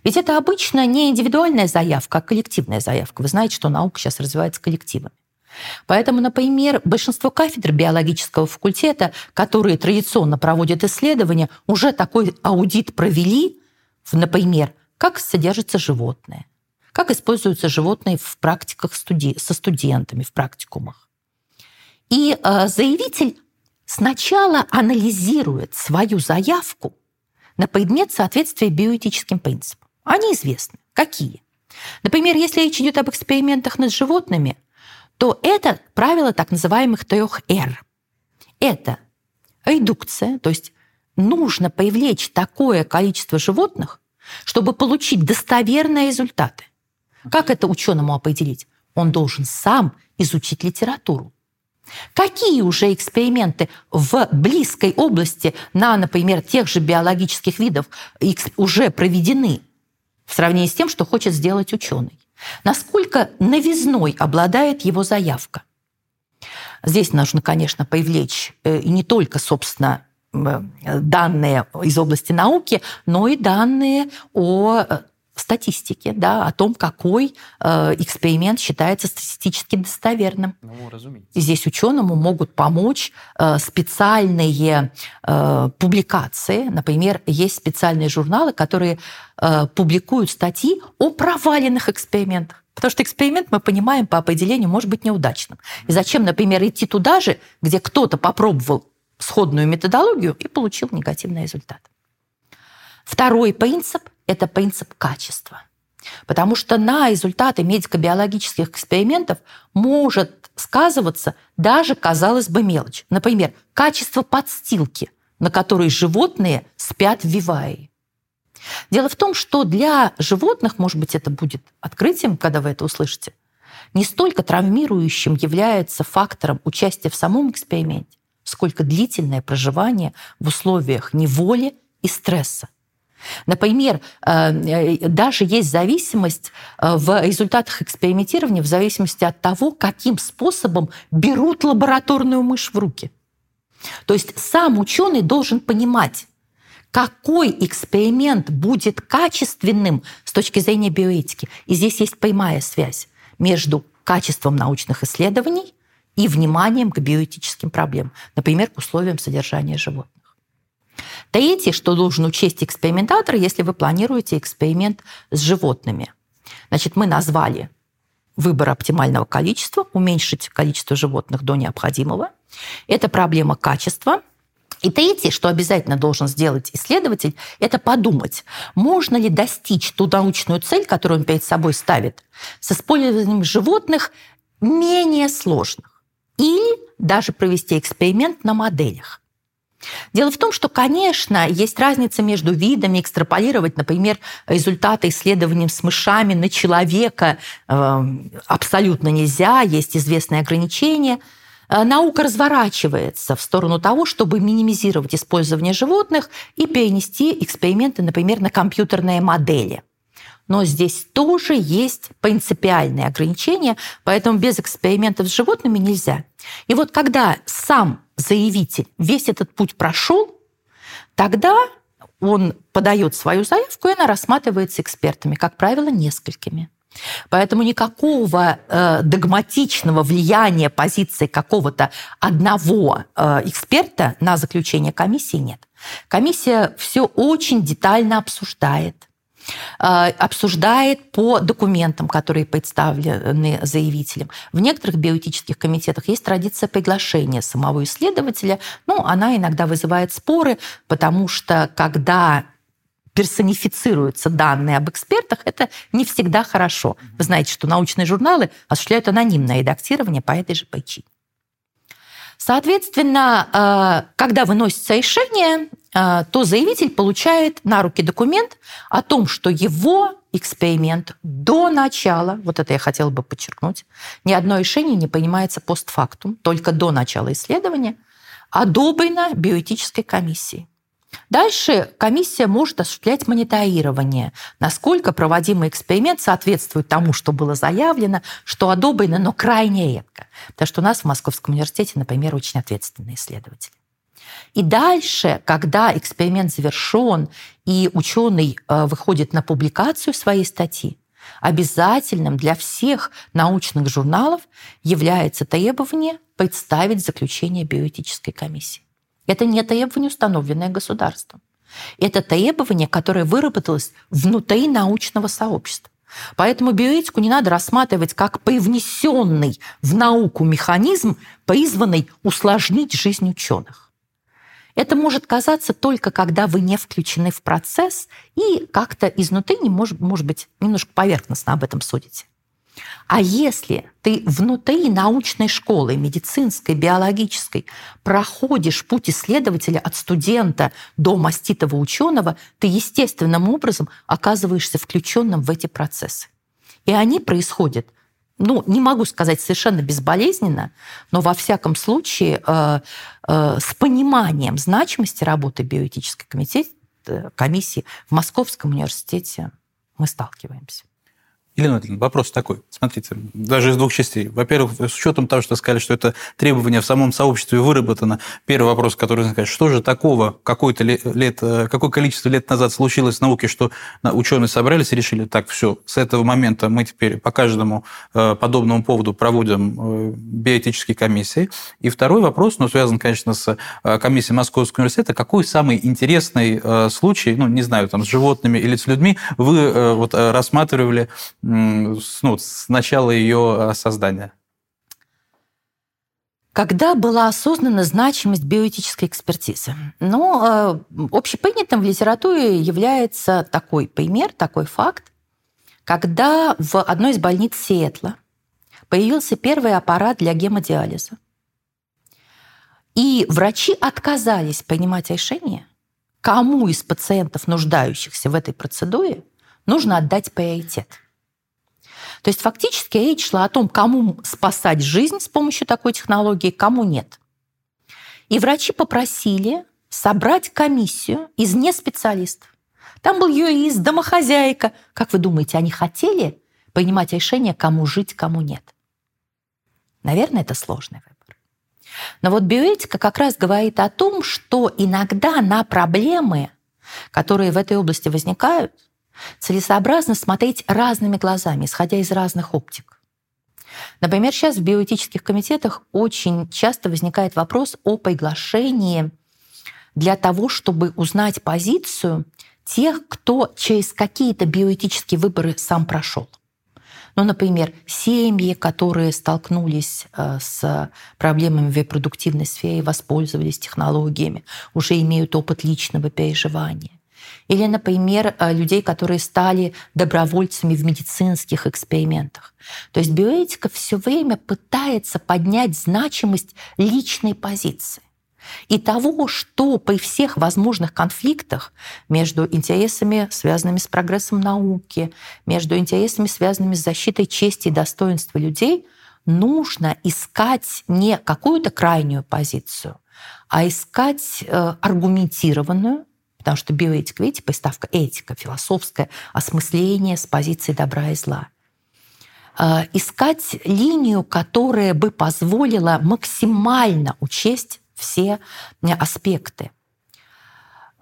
Ведь это обычно не индивидуальная заявка, а коллективная заявка. Вы знаете, что наука сейчас развивается коллективами. Поэтому, например, большинство кафедр биологического факультета, которые традиционно проводят исследования, уже такой аудит провели, например, как содержится животное, как используются животные в практиках студи- со студентами, в практикумах. И э, заявитель сначала анализирует свою заявку на предмет соответствия биоэтическим принципам. Они известны. Какие? Например, если речь идет об экспериментах над животными, то это правило так называемых трех «Р». Это редукция, то есть нужно привлечь такое количество животных, чтобы получить достоверные результаты. Как это ученому определить? Он должен сам изучить литературу. Какие уже эксперименты в близкой области на, например, тех же биологических видов уже проведены в сравнении с тем, что хочет сделать ученый? Насколько новизной обладает его заявка? Здесь нужно, конечно, привлечь э, не только, собственно, данные из области науки, но и данные о э, статистики, да, о том, какой э, эксперимент считается статистически достоверным. Ну, разумеется. Здесь ученому могут помочь э, специальные э, публикации. Например, есть специальные журналы, которые э, публикуют статьи о проваленных экспериментах. Потому что эксперимент, мы понимаем, по определению может быть неудачным. И зачем, например, идти туда же, где кто-то попробовал сходную методологию и получил негативный результат. Второй принцип – это принцип качества. Потому что на результаты медико-биологических экспериментов может сказываться даже, казалось бы, мелочь. Например, качество подстилки, на которой животные спят в виварии. Дело в том, что для животных, может быть, это будет открытием, когда вы это услышите, не столько травмирующим является фактором участия в самом эксперименте, сколько длительное проживание в условиях неволи и стресса Например, даже есть зависимость в результатах экспериментирования в зависимости от того, каким способом берут лабораторную мышь в руки. То есть сам ученый должен понимать, какой эксперимент будет качественным с точки зрения биоэтики. И здесь есть прямая связь между качеством научных исследований и вниманием к биоэтическим проблемам, например, к условиям содержания животных. Третье, что должен учесть экспериментатор, если вы планируете эксперимент с животными. Значит, мы назвали выбор оптимального количества, уменьшить количество животных до необходимого. Это проблема качества – и третье, что обязательно должен сделать исследователь, это подумать, можно ли достичь ту научную цель, которую он перед собой ставит, с использованием животных менее сложных. Или даже провести эксперимент на моделях. Дело в том, что, конечно, есть разница между видами. Экстраполировать, например, результаты исследований с мышами на человека э, абсолютно нельзя, есть известные ограничения – Э, наука разворачивается в сторону того, чтобы минимизировать использование животных и перенести эксперименты, например, на компьютерные модели. Но здесь тоже есть принципиальные ограничения, поэтому без экспериментов с животными нельзя. И вот когда сам заявитель весь этот путь прошел, тогда он подает свою заявку, и она рассматривается экспертами, как правило, несколькими. Поэтому никакого э, догматичного влияния позиции какого-то одного э, эксперта на заключение комиссии нет. Комиссия все очень детально обсуждает обсуждает по документам, которые представлены заявителем. В некоторых биоэтических комитетах есть традиция приглашения самого исследователя. Ну, она иногда вызывает споры, потому что когда персонифицируются данные об экспертах, это не всегда хорошо. Вы знаете, что научные журналы осуществляют анонимное редактирование по этой же причине. Соответственно, э, когда выносится решение, э, то заявитель получает на руки документ о том, что его эксперимент до начала, вот это я хотела бы подчеркнуть, ни одно решение не принимается постфактум, только до начала исследования, одобрено биоэтической комиссией. Дальше комиссия может осуществлять мониторирование, насколько проводимый эксперимент соответствует тому, что было заявлено, что одобрено, но крайне редко. Потому что у нас в Московском университете, например, очень ответственные исследователи. И дальше, когда эксперимент завершен, и ученый э, выходит на публикацию своей статьи, обязательным для всех научных журналов является требование представить заключение биоэтической комиссии. Это не требование, установленное государством. Это требование, которое выработалось внутри научного сообщества. Поэтому биоэтику не надо рассматривать как привнесенный в науку механизм, призванный усложнить жизнь ученых. Это может казаться только когда вы не включены в процесс и как-то изнутри, не может, может быть, немножко поверхностно об этом судите. А если ты внутри научной школы, медицинской, биологической, проходишь путь исследователя от студента до маститого ученого, ты естественным образом оказываешься включенным в эти процессы. И они происходят ну, не могу сказать совершенно безболезненно, но во всяком случае э, э, с пониманием значимости работы биоэтической э, комиссии в Московском университете мы сталкиваемся. Елена Владимировна, вопрос такой. Смотрите, даже из двух частей. Во-первых, с учетом того, что сказали, что это требование в самом сообществе выработано, первый вопрос, который сказать, что же такого какое-то лет, э, какое количество лет назад случилось в науке, что ученые собрались и решили, так, все, с этого момента мы теперь по каждому э, подобному поводу проводим э, биоэтические комиссии. И второй вопрос, но связан, конечно, с комиссией Московского университета, какой самый интересный случай, ну, не знаю, там, с животными или с людьми вы вот рассматривали ну, с начала ее э, создания? Когда была осознана значимость биоэтической экспертизы? Ну, э, общепринятым в литературе является такой пример, такой факт, когда в одной из больниц Сиэтла появился первый аппарат для гемодиализа. И врачи отказались принимать решение, кому из пациентов, нуждающихся в этой процедуре, нужно отдать приоритет – то есть фактически речь шла о том, кому спасать жизнь с помощью такой технологии, кому нет. И врачи попросили собрать комиссию из неспециалистов, Там был юрист, домохозяйка. Как вы думаете, они хотели принимать решение, кому жить, кому нет? Наверное, это сложный выбор. Но вот биоэтика как раз говорит о том, что иногда на проблемы, которые в этой области возникают, целесообразно смотреть разными глазами, исходя из разных оптик. Например, сейчас в биоэтических комитетах очень часто возникает вопрос о приглашении для того, чтобы узнать позицию тех, кто через какие-то биоэтические выборы сам прошел. Ну, например, семьи, которые столкнулись э, с проблемами в репродуктивной сфере, воспользовались технологиями, уже имеют опыт личного переживания. Или, например, э, людей, которые стали добровольцами в медицинских экспериментах. То есть биоэтика все время пытается поднять значимость личной позиции и того, что при всех возможных конфликтах между интересами, связанными с прогрессом науки, между интересами, связанными с защитой чести и достоинства людей, нужно искать не какую-то крайнюю позицию, а искать э, аргументированную, потому что биоэтика, видите, приставка этика, философское осмысление с позиции добра и зла. Э, искать линию, которая бы позволила максимально учесть все аспекты.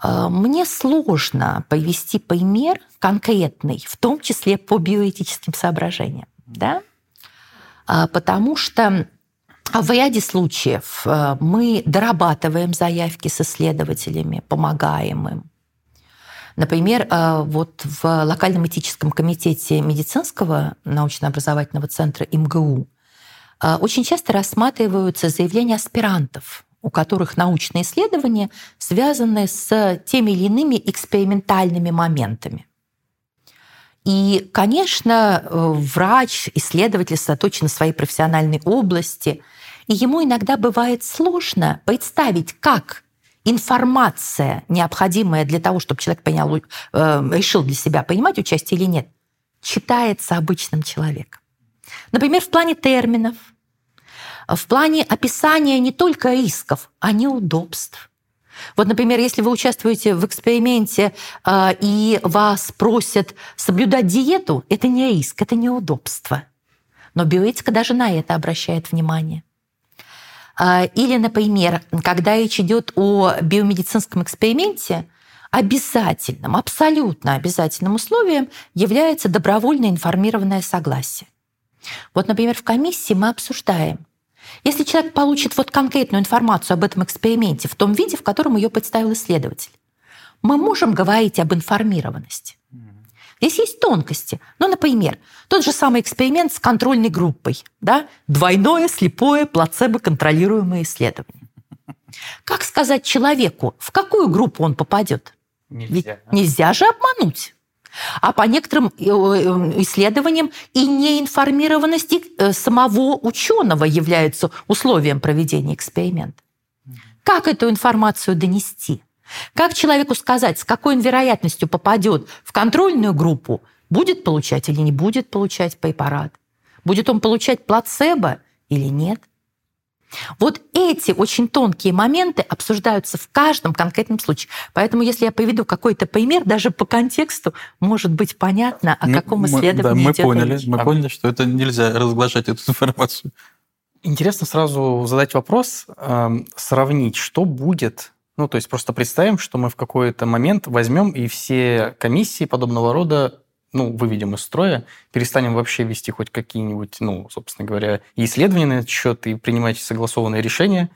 Э, мне сложно привести пример конкретный, в том числе по биоэтическим соображениям, да? Э, потому что в ряде случаев э, мы дорабатываем заявки с исследователями, помогаем им. Например, вот в локальном этическом комитете медицинского научно-образовательного центра МГУ очень часто рассматриваются заявления аспирантов у которых научные исследования связаны с теми или иными экспериментальными моментами. И, конечно, э, врач, исследователь сосредоточен на своей профессиональной области, и ему иногда бывает сложно представить, как информация, необходимая для того, чтобы человек понял, э, решил для себя, принимать участие или нет, читается обычным человеком. Например, в плане терминов – в плане описания не только рисков, а неудобств. Вот, например, если вы участвуете в эксперименте э, и вас просят соблюдать диету, это не риск, это неудобство. Но биоэтика даже на это обращает внимание. Э, или, например, когда речь идет о биомедицинском эксперименте, обязательным, абсолютно обязательным условием является добровольно информированное согласие. Вот, например, в комиссии мы обсуждаем, если человек получит вот конкретную информацию об этом эксперименте в том виде, в котором ее представил исследователь, мы можем говорить об информированности. Здесь есть тонкости. Ну, например, тот же самый эксперимент с контрольной группой. Да? Двойное, слепое, плацебо-контролируемое исследование. Как сказать человеку, в какую группу он попадет? Нельзя. Ведь нельзя же обмануть. А по некоторым э, э, исследованиям и неинформированность э, самого ученого является условием проведения эксперимента. Как эту информацию донести? Как человеку сказать, с какой он вероятностью попадет в контрольную группу, будет получать или не будет получать препарат? Будет он получать плацебо или нет? Вот эти очень тонкие моменты обсуждаются в каждом конкретном случае. Поэтому, если я приведу какой-то пример, даже по контексту может быть понятно, о каком исследовании да, мы идет поняли, речь. Мы поняли, что это нельзя разглашать эту информацию. Интересно сразу задать вопрос, э, сравнить, что будет ну, то есть просто представим, что мы в какой-то момент возьмем и все комиссии подобного рода ну, выведем из строя, перестанем вообще вести хоть какие-нибудь, ну, собственно говоря, исследования на этот счет и принимать согласованные решения,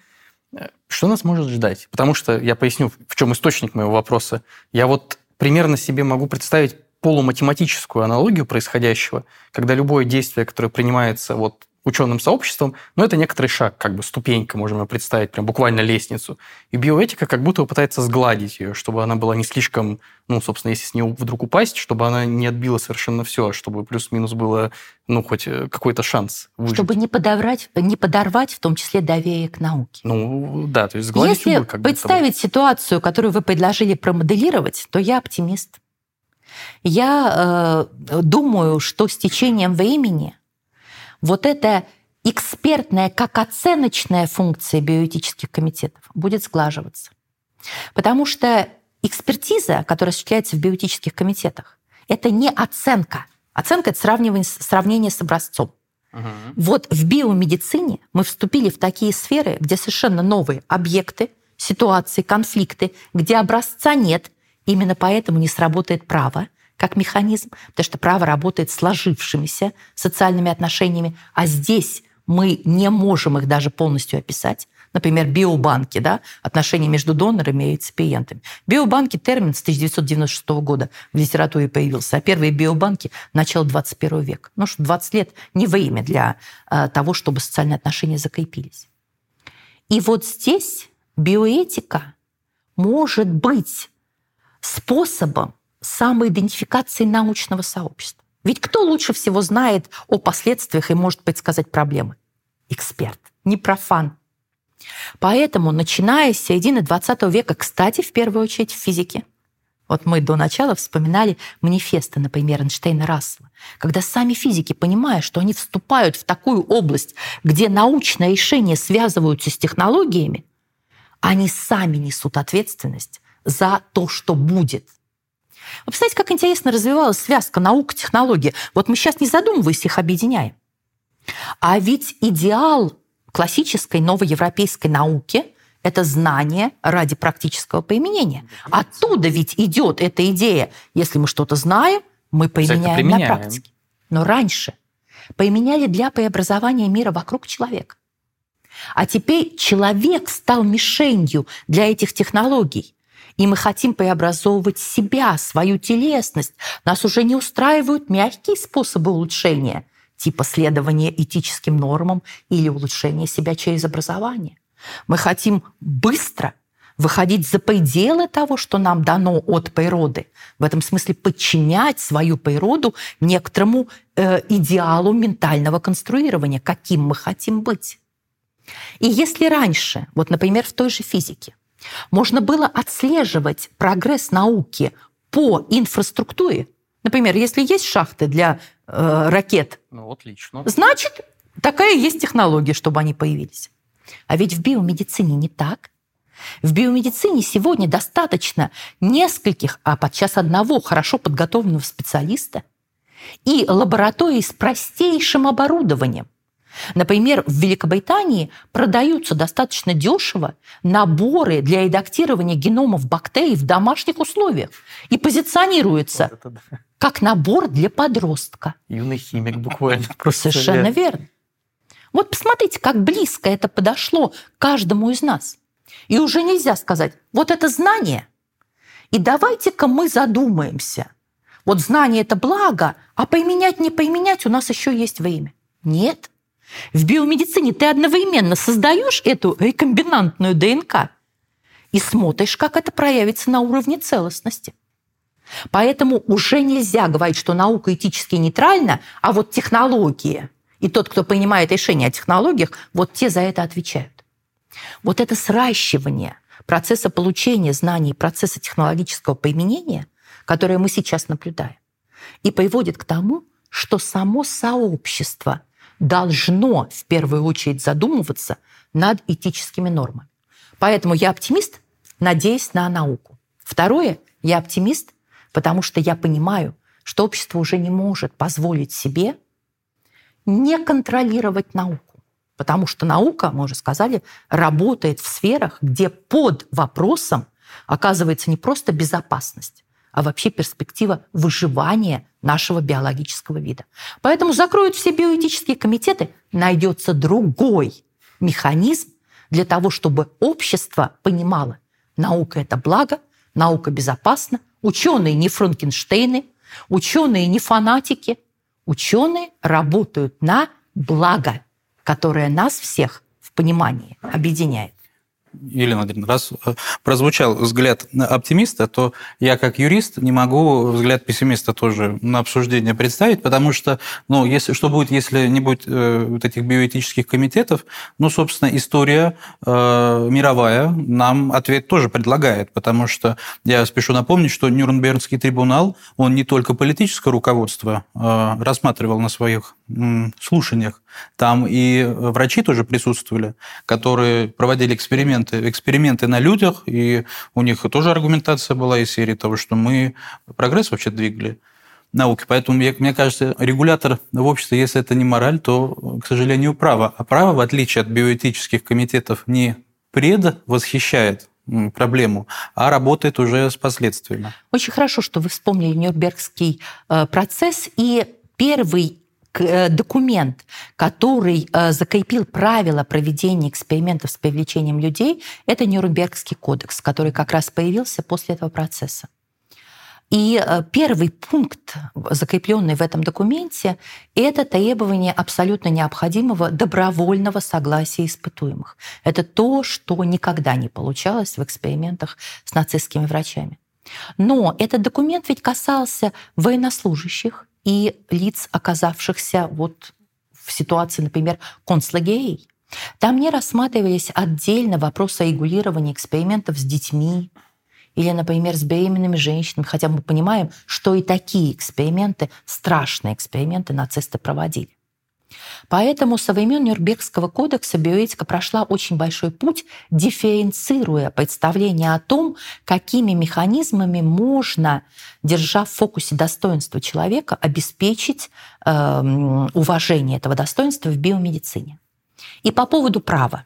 э, что нас может ждать? Потому что, я поясню, в чем источник моего вопроса. Я вот примерно себе могу представить полуматематическую аналогию происходящего, когда любое действие, которое принимается вот ученым сообществом, но это некоторый шаг, как бы ступенька, можем представить, прям буквально лестницу. И биоэтика как будто пытается сгладить ее, чтобы она была не слишком, ну, собственно, если с нее вдруг упасть, чтобы она не отбила совершенно все, чтобы плюс-минус было, ну, хоть э, какой-то шанс выжить. Чтобы не подорвать, не подорвать в том числе доверие к науке. Ну, да, то есть сгладить Если как представить бы ситуацию, которую вы предложили промоделировать, то я оптимист. Я э, думаю, что с течением времени вот эта экспертная, как оценочная функция биоэтических комитетов будет сглаживаться. Потому что экспертиза, которая осуществляется в биоэтических комитетах, это не оценка. Оценка – это сравнивание, сравнение с образцом. Угу. Вот в биомедицине мы вступили в такие сферы, где совершенно новые объекты, ситуации, конфликты, где образца нет. Именно поэтому не сработает право как механизм, потому что право работает сложившимися социальными отношениями, а здесь мы не можем их даже полностью описать. Например, биобанки, да, отношения между донорами и реципиентами. Биобанки – термин с 1996 года в литературе появился, а первые биобанки – начало 21 века. Ну что, 20 лет – не время для э, того, чтобы социальные отношения закрепились. И вот здесь биоэтика может быть способом самоидентификации научного сообщества. Ведь кто лучше всего знает о последствиях и может предсказать проблемы? Эксперт, не профан. Поэтому, начиная с середины 20 века, кстати, в первую очередь в физике, вот мы до начала вспоминали манифесты, например, Эйнштейна Рассела, когда сами физики, понимая, что они вступают в такую область, где научные решения связываются с технологиями, они сами несут ответственность за то, что будет. Вы представляете, как интересно развивалась связка наука, технологии. Вот мы сейчас, не задумываясь, их объединяем. А ведь идеал классической новоевропейской науки – это знание ради практического применения. Оттуда ведь идет эта идея. Если мы что-то знаем, мы применяем, применяем. на практике. Но раньше применяли для преобразования мира вокруг человека. А теперь человек стал мишенью для этих технологий. И мы хотим преобразовывать себя, свою телесность. Нас уже не устраивают мягкие способы улучшения, типа следования этическим нормам или улучшения себя через образование. Мы хотим быстро выходить за пределы того, что нам дано от природы. В этом смысле подчинять свою природу некоторому э, идеалу ментального конструирования, каким мы хотим быть. И если раньше, вот, например, в той же физике, можно было отслеживать прогресс науки по инфраструктуре, например, если есть шахты для э, ракет, ну, отлично. значит, такая есть технология, чтобы они появились. А ведь в биомедицине не так. В биомедицине сегодня достаточно нескольких, а подчас одного хорошо подготовленного специалиста и лаборатории с простейшим оборудованием, Например, в Великобритании продаются достаточно дешево наборы для редактирования геномов бактерий в домашних условиях и позиционируются вот да. как набор для подростка. Юный химик буквально. (laughs) Совершенно верно. Вот посмотрите, как близко это подошло каждому из нас. И уже нельзя сказать, вот это знание, и давайте-ка мы задумаемся. Вот знание – это благо, а применять, не применять у нас еще есть время. Нет – в биомедицине ты одновременно создаешь эту рекомбинантную ДНК и смотришь, как это проявится на уровне целостности. Поэтому уже нельзя говорить, что наука этически нейтральна, а вот технологии и тот, кто принимает решения о технологиях, вот те за это отвечают. Вот это сращивание процесса получения знаний, процесса технологического применения, которое мы сейчас наблюдаем, и приводит к тому, что само сообщество должно в первую очередь задумываться над этическими нормами. Поэтому я оптимист, надеясь на науку. Второе, я оптимист, потому что я понимаю, что общество уже не может позволить себе не контролировать науку. Потому что наука, мы уже сказали, работает в сферах, где под вопросом оказывается не просто безопасность, а вообще перспектива выживания нашего биологического вида. Поэтому закроют все биоэтические комитеты, найдется другой механизм для того, чтобы общество понимало, наука – это благо, наука безопасна, ученые не Франкенштейны, ученые не фанатики, ученые работают на благо, которое нас всех в понимании объединяет. Елена Андреевна, раз э, прозвучал взгляд оптимиста, то я как юрист не могу взгляд пессимиста тоже на обсуждение представить, потому что, ну, если, что будет, если не будет э, вот этих биоэтических комитетов, ну, собственно, история э, мировая нам ответ тоже предлагает, потому что я спешу напомнить, что Нюрнбергский трибунал, он не только политическое руководство э, рассматривал на своих слушаниях. Там и врачи тоже присутствовали, которые проводили эксперименты, эксперименты на людях, и у них тоже аргументация была из серии того, что мы прогресс вообще двигали науки. Поэтому, мне кажется, регулятор в обществе, если это не мораль, то, к сожалению, право. А право, в отличие от биоэтических комитетов, не предвосхищает проблему, а работает уже с последствиями. Очень хорошо, что вы вспомнили Нюрнбергский э, процесс и первый э, документ, который э, закрепил правила проведения экспериментов с привлечением людей, это Нюрнбергский кодекс, который как раз появился после этого процесса. И э, первый пункт, закрепленный в этом документе, это требование абсолютно необходимого добровольного согласия испытуемых. Это то, что никогда не получалось в экспериментах с нацистскими врачами. Но этот документ ведь касался военнослужащих и лиц, оказавшихся вот в ситуации, например, концлагерей. Там не рассматривались отдельно вопросы регулирования экспериментов с детьми, или, например, с беременными женщинами, хотя мы понимаем, что и такие эксперименты, страшные эксперименты нацисты проводили. Поэтому со времен Нюрнбергского кодекса биоэтика прошла очень большой путь, дифференцируя представление о том, какими механизмами можно, держа в фокусе достоинства человека, обеспечить э, уважение этого достоинства в биомедицине. И по поводу права.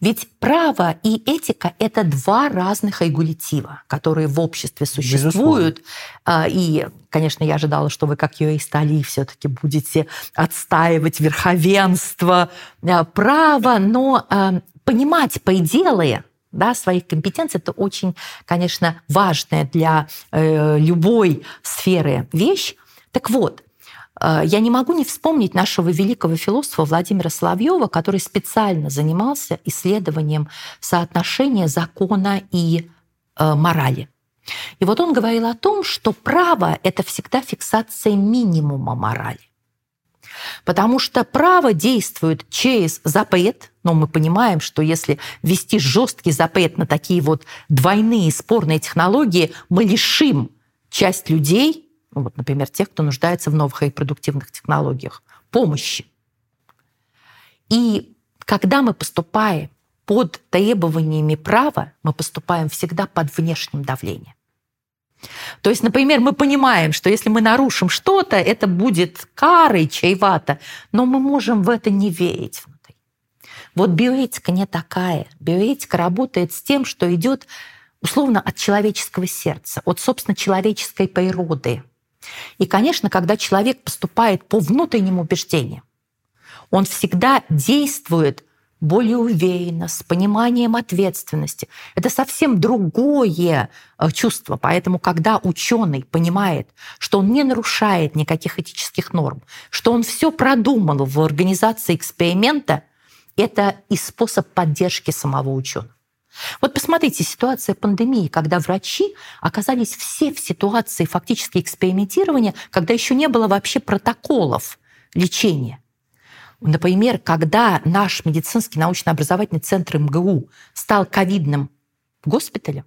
Ведь право и этика — это два разных регулятива, которые в обществе существуют. Безусловно. И, конечно, я ожидала, что вы, как юрист Али, все таки будете отстаивать верховенство а, права, но а, понимать пределы да, своих компетенций, это очень, конечно, важная для э, любой сферы вещь. Так вот, я не могу не вспомнить нашего великого философа Владимира Соловьева, который специально занимался исследованием соотношения закона и э, морали. И вот он говорил о том, что право — это всегда фиксация минимума морали. Потому что право действует через запрет, но мы понимаем, что если ввести жесткий запрет на такие вот двойные спорные технологии, мы лишим часть людей ну, вот, например, тех, кто нуждается в новых репродуктивных технологиях, помощи. И когда мы поступаем под требованиями права, мы поступаем всегда под внешним давлением. То есть, например, мы понимаем, что если мы нарушим что-то, это будет карой чревато, но мы можем в это не верить внутри. Вот биоэтика не такая. Биоэтика работает с тем, что идет условно от человеческого сердца, от, собственно, человеческой природы. И, конечно, когда человек поступает по внутренним убеждениям, он всегда действует более уверенно, с пониманием ответственности. Это совсем другое э, чувство. Поэтому, когда ученый понимает, что он не нарушает никаких этических норм, что он все продумал в организации эксперимента, это и способ поддержки самого ученого. Вот посмотрите, ситуация пандемии, когда врачи оказались все в ситуации фактически экспериментирования, когда еще не было вообще протоколов лечения. Например, когда наш медицинский научно-образовательный центр МГУ стал ковидным госпиталем,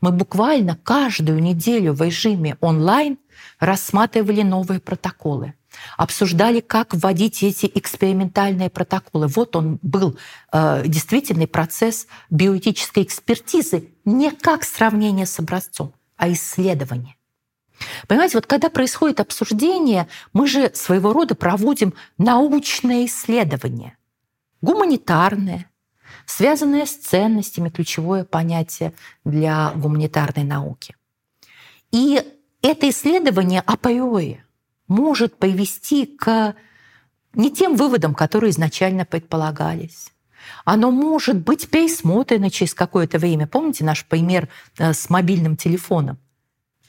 мы буквально каждую неделю в режиме онлайн рассматривали новые протоколы обсуждали, как вводить эти экспериментальные протоколы. Вот он был э, действительный процесс биоэтической экспертизы, не как сравнение с образцом, а исследование. Понимаете, вот когда происходит обсуждение, мы же своего рода проводим научное исследование, гуманитарное, связанное с ценностями, ключевое понятие для гуманитарной науки. И это исследование априори может привести к не тем выводам, которые изначально предполагались. Оно может быть пересмотрено через какое-то время. Помните наш пример э, с мобильным телефоном?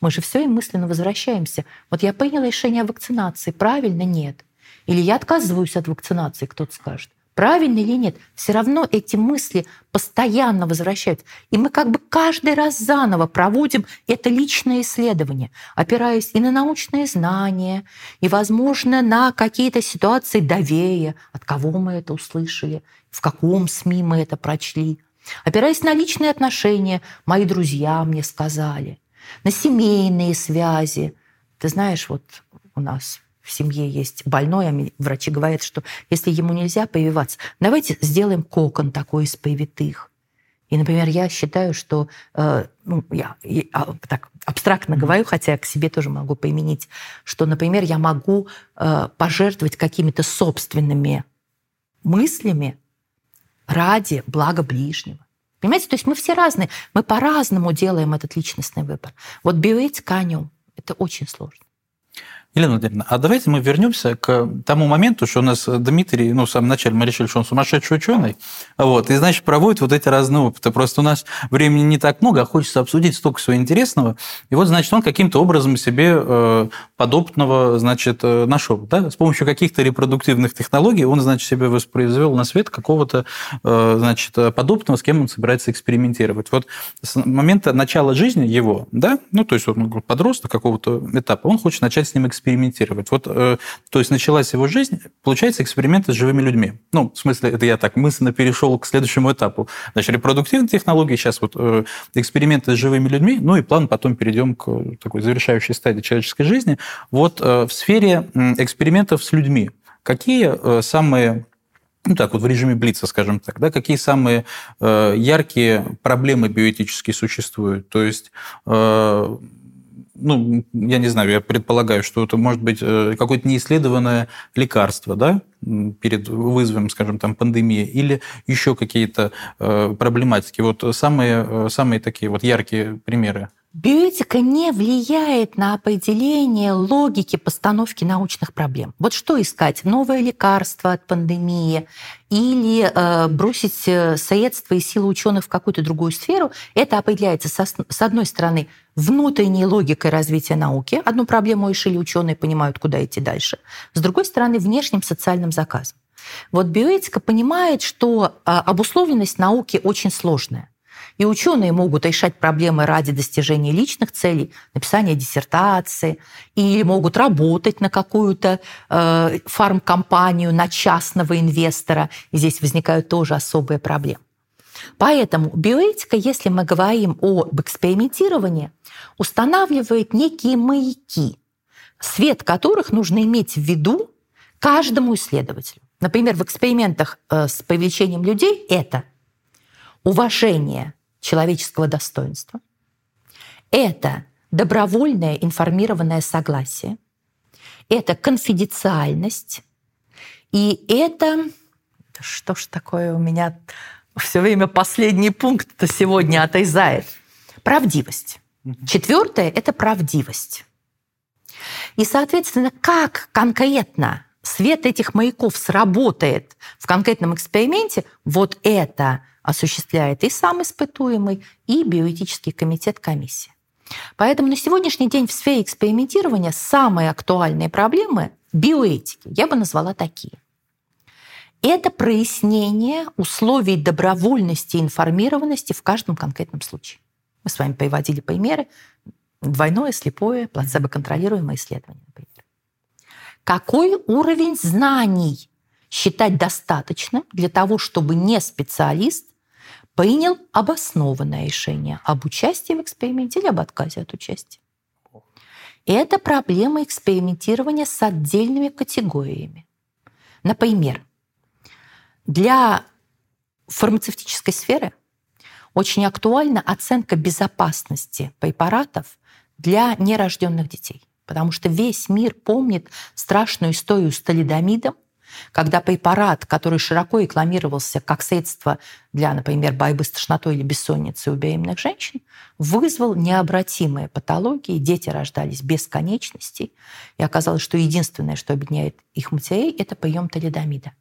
Мы же все и мысленно возвращаемся. Вот я приняла решение о вакцинации, правильно? Нет. Или я отказываюсь от вакцинации, кто-то скажет правильно или нет, все равно эти мысли постоянно возвращаются. И мы как бы каждый раз заново проводим это личное исследование, опираясь и на научные знания, и, возможно, на какие-то ситуации доверия, от кого мы это услышали, в каком СМИ мы это прочли, опираясь на личные отношения, мои друзья мне сказали, на семейные связи. Ты знаешь, вот у нас в семье есть больной, а врачи говорят, что если ему нельзя прививаться, давайте сделаем кокон такой из привитых. И, например, я считаю, что, э, ну, я, я а, так абстрактно mm-hmm. говорю, хотя к себе тоже могу применить, что, например, я могу э, пожертвовать какими-то собственными мыслями ради блага ближнего. Понимаете, то есть мы все разные, мы по-разному делаем этот личностный выбор. Вот биоэтика о нем – это очень сложно. Елена Владимировна, а давайте мы вернемся к тому моменту, что у нас Дмитрий, ну, в самом начале мы решили, что он сумасшедший ученый, вот, и, значит, проводит вот эти разные опыты. Просто у нас времени не так много, а хочется обсудить столько всего интересного. И вот, значит, он каким-то образом себе э, подопытного, значит, э, нашел, да, с помощью каких-то репродуктивных технологий он, значит, себе воспроизвел на свет какого-то, э, значит, подопытного, с кем он собирается экспериментировать. Вот с момента начала жизни его, да, ну, то есть он подросток какого-то этапа, он хочет начать с ним экспериментировать экспериментировать. Вот, э, то есть началась его жизнь, получается, эксперименты с живыми людьми. Ну, в смысле, это я так мысленно перешел к следующему этапу. Значит, репродуктивные технологии, сейчас вот э, эксперименты с живыми людьми, ну и план потом перейдем к такой завершающей стадии человеческой жизни. Вот э, в сфере экспериментов с людьми, какие самые ну так вот в режиме Блица, скажем так, да, какие самые э, яркие проблемы биоэтические существуют. То есть э, ну, я не знаю, я предполагаю, что это может быть э, какое-то неисследованное лекарство, да, перед вызовом, скажем, там, пандемии, или еще какие-то э, проблематики. Вот самые, э, самые такие вот яркие примеры. Биоэтика не влияет на определение логики постановки научных проблем. Вот что искать? Новое лекарство от пандемии или э, бросить э, средства и силы ученых в какую-то другую сферу? Это определяется, со, с одной стороны, внутренней логикой развития науки. Одну проблему решили ученые, понимают, куда идти дальше. С другой стороны, внешним социальным заказом. Вот биоэтика понимает, что э, обусловленность науки очень сложная. И ученые могут решать проблемы ради достижения личных целей, написания диссертации, или могут работать на какую-то э, фармкомпанию, на частного инвестора. И здесь возникают тоже особые проблемы. Поэтому биоэтика, если мы говорим об экспериментировании, устанавливает некие маяки, свет которых нужно иметь в виду каждому исследователю. Например, в экспериментах э, с привлечением людей это уважение человеческого достоинства. Это добровольное информированное согласие, это конфиденциальность, и это... Что ж такое у меня все время последний пункт-то сегодня отрезает? Правдивость. Четвертое – это правдивость. И, соответственно, как конкретно свет этих маяков сработает в конкретном эксперименте, вот это осуществляет и сам испытуемый, и биоэтический комитет комиссии. Поэтому на сегодняшний день в сфере экспериментирования самые актуальные проблемы биоэтики я бы назвала такие. Это прояснение условий добровольности и информированности в каждом конкретном случае. Мы с вами приводили примеры. Двойное, слепое, плацебо-контролируемое исследование, например. Какой уровень знаний считать достаточным для того, чтобы не специалист принял обоснованное решение об участии в эксперименте или об отказе от участия. Это проблема экспериментирования с отдельными категориями. Например, для фармацевтической сферы очень актуальна оценка безопасности препаратов для нерожденных детей, потому что весь мир помнит страшную историю с талидомидом, когда препарат, который широко рекламировался как средство для, например, борьбы с тошнотой или бессонницей у беременных женщин, вызвал необратимые патологии, дети рождались без конечностей, и оказалось, что единственное, что объединяет их матерей, это прием талидомида.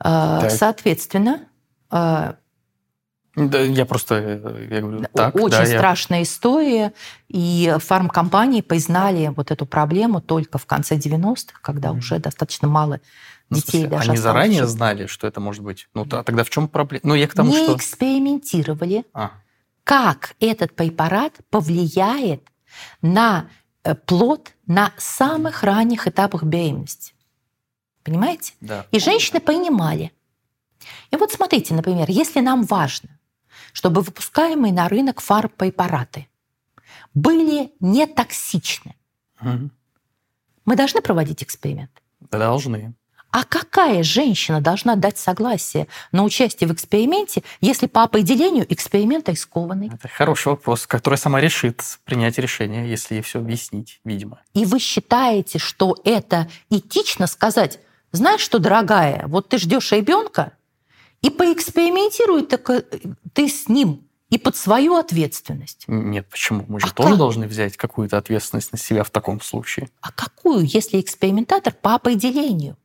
А, так. Соответственно, а, да, я просто э, я говорю, так, очень да, страшная я... история, и фармкомпании признали вот эту проблему только в конце 90-х, когда mm-hmm. уже достаточно мало ну, детей смысле, даже Они заранее знали, что это может быть? Ну, а тогда в чем проблема? Ну, я к тому, Не что... экспериментировали, а. как этот препарат повлияет на э, плод на самых ранних этапах беременности. Понимаете? Да. И женщины понимали. И вот смотрите, например, если нам важно, чтобы выпускаемые на рынок фармпрепараты были не токсичны. Угу. Мы должны проводить эксперимент? Должны. А какая женщина должна дать согласие на участие в эксперименте, если по определению эксперимент рискованный? Это хороший вопрос, который сама решит принять решение, если ей все объяснить, видимо. И вы считаете, что это этично сказать, знаешь что, дорогая, вот ты ждешь ребенка, и поэкспериментируй так э, ты с ним и под свою ответственность. Нет, почему? Мы же А тоже как? должны взять какую-то ответственность на себя в таком случае. А какую, если экспериментатор по определению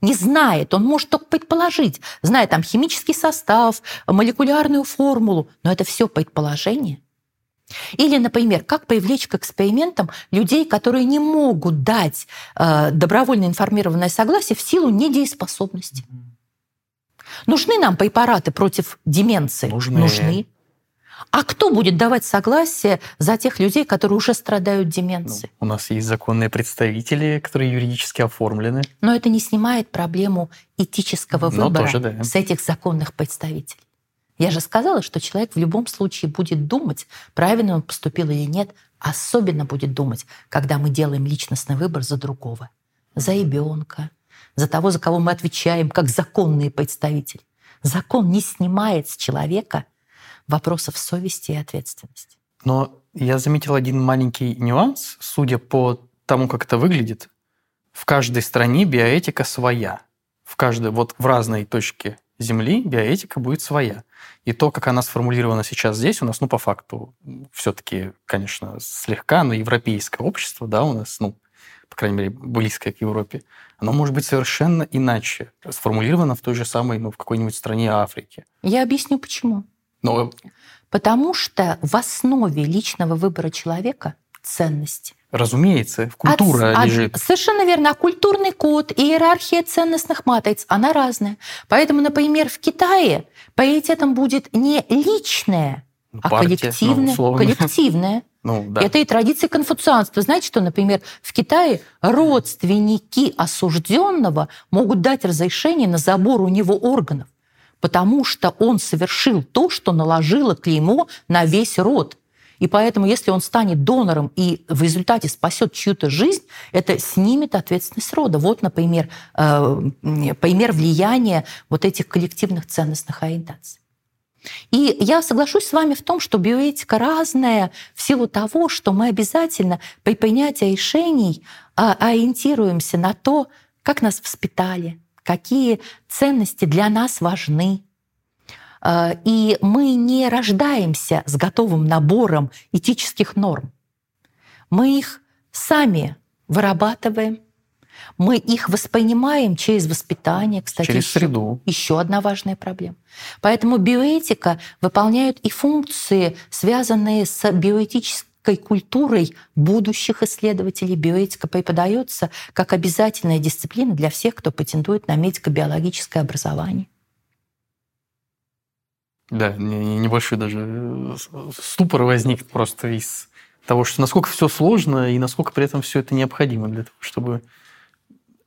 не знает, он может только предположить, зная там химический состав, молекулярную формулу, но это все предположение. Или, например, как привлечь к экспериментам людей, которые не могут дать э, добровольно информированное согласие в силу недееспособности. Нужны нам препараты против деменции? Нужны. Нужны. А кто будет давать согласие за тех людей, которые уже страдают Ну, деменцией? у нас есть законные представители, которые юридически оформлены. Но это не снимает проблему этического Ну, выбора тоже да. с этих законных представителей. Я же сказала, что человек в любом случае будет думать, правильно он поступил или нет, особенно будет думать, когда мы делаем личностный выбор за другого, за ребенка, за того, за кого мы отвечаем, как законные представители. Закон не снимает с человека вопросов совести и ответственности. Но я заметил один маленький нюанс. Судя по тому, как это выглядит, в каждой стране биоэтика своя. В каждой, вот в разной точке Земли биоэтика будет своя. И то, как она сформулирована сейчас здесь, у нас, ну, по факту, все-таки, конечно, слегка, но европейское общество, да, у нас, ну, по крайней мере, близкое к Европе, оно может быть совершенно иначе сформулировано в той же самой, ну, в какой-нибудь стране Африки. Я объясню почему. Но, Потому что в основе личного выбора человека ценности. разумеется, культура От- от- лежит. совершенно верно. А культурный код и иерархия ценностных матриц, она разная. Поэтому, например, в Китае приоритетом будет не личное, Ну, а партия, ну, коллективное. условно. коллективное. Ну, да. Это и традиции конфуцианства. Знаете, что, например, в Китае родственники осужденного могут дать разрешение на забор у него органов, потому что он совершил то, что наложило клеймо на весь род. И поэтому, если он станет донором и в результате спасет чью-то жизнь, это снимет ответственность рода. Вот, например, э, пример влияния вот этих коллективных ценностных ориентаций. И я соглашусь с вами в том, что биоэтика разная в силу того, что мы обязательно при принятии решений а, ориентируемся на то, как нас воспитали, какие ценности для нас важны. А, И мы не рождаемся с готовым набором этических норм. Мы их сами вырабатываем, мы их воспринимаем через воспитание, кстати, Через еще- среду. еще одна важная проблема. Поэтому биоэтика выполняет и функции, связанные с биоэтической культурой будущих исследователей. Биоэтика преподается как обязательная дисциплина для всех, кто претендует на медико-биологическое образование. Да, не- не- небольшой даже э, ступор возник просто из того, что насколько все сложно и насколько при этом все это необходимо для того, чтобы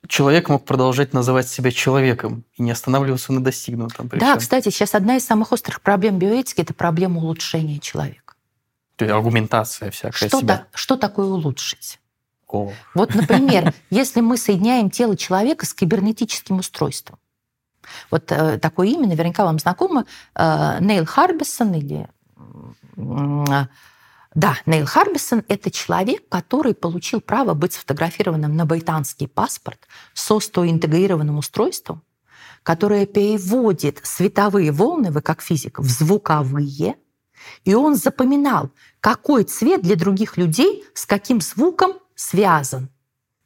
человек мог продолжать называть себя человеком и не останавливаться на достигнутом. при Да, кстати, сейчас одна из самых острых проблем биоэтики – это проблема улучшения человека. То есть аргументация всякая Что, себя. та- что такое улучшить? О, Вот, например, (laughs) если мы соединяем тело человека с кибернетическим устройством. Вот э, такое имя наверняка вам знакомо. Э, Нейл Харбисон или... э, Да, Нейл Харбисон – это человек, который получил право быть сфотографированным на британский паспорт с интегрированным устройством, которое переводит световые волны, вы как физик, в звуковые, и он запоминал, какой цвет для других людей с каким звуком связан.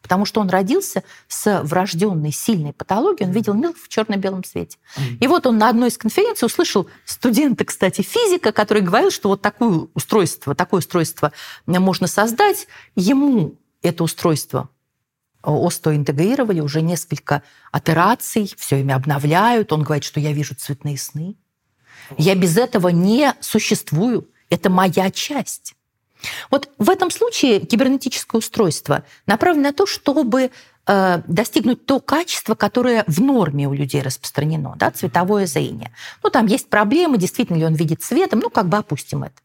Потому что он родился с врожденной сильной патологией, он видел мир в черно-белом цвете. И вот он на одной из конференций услышал студента, кстати, физика, который говорил, что вот такое устройство, такое устройство можно создать. Ему это устройство ОСТО интегрировали уже несколько операций, все время обновляют. Он говорит, что я вижу цветные сны. Я без этого не существую. Это моя часть. Вот в этом случае кибернетическое устройство направлено на то, чтобы э, достигнуть то качество, которое в норме у людей распространено, да, цветовое зрение. Ну, там есть проблемы, действительно ли он видит цветом, ну, как бы опустим это.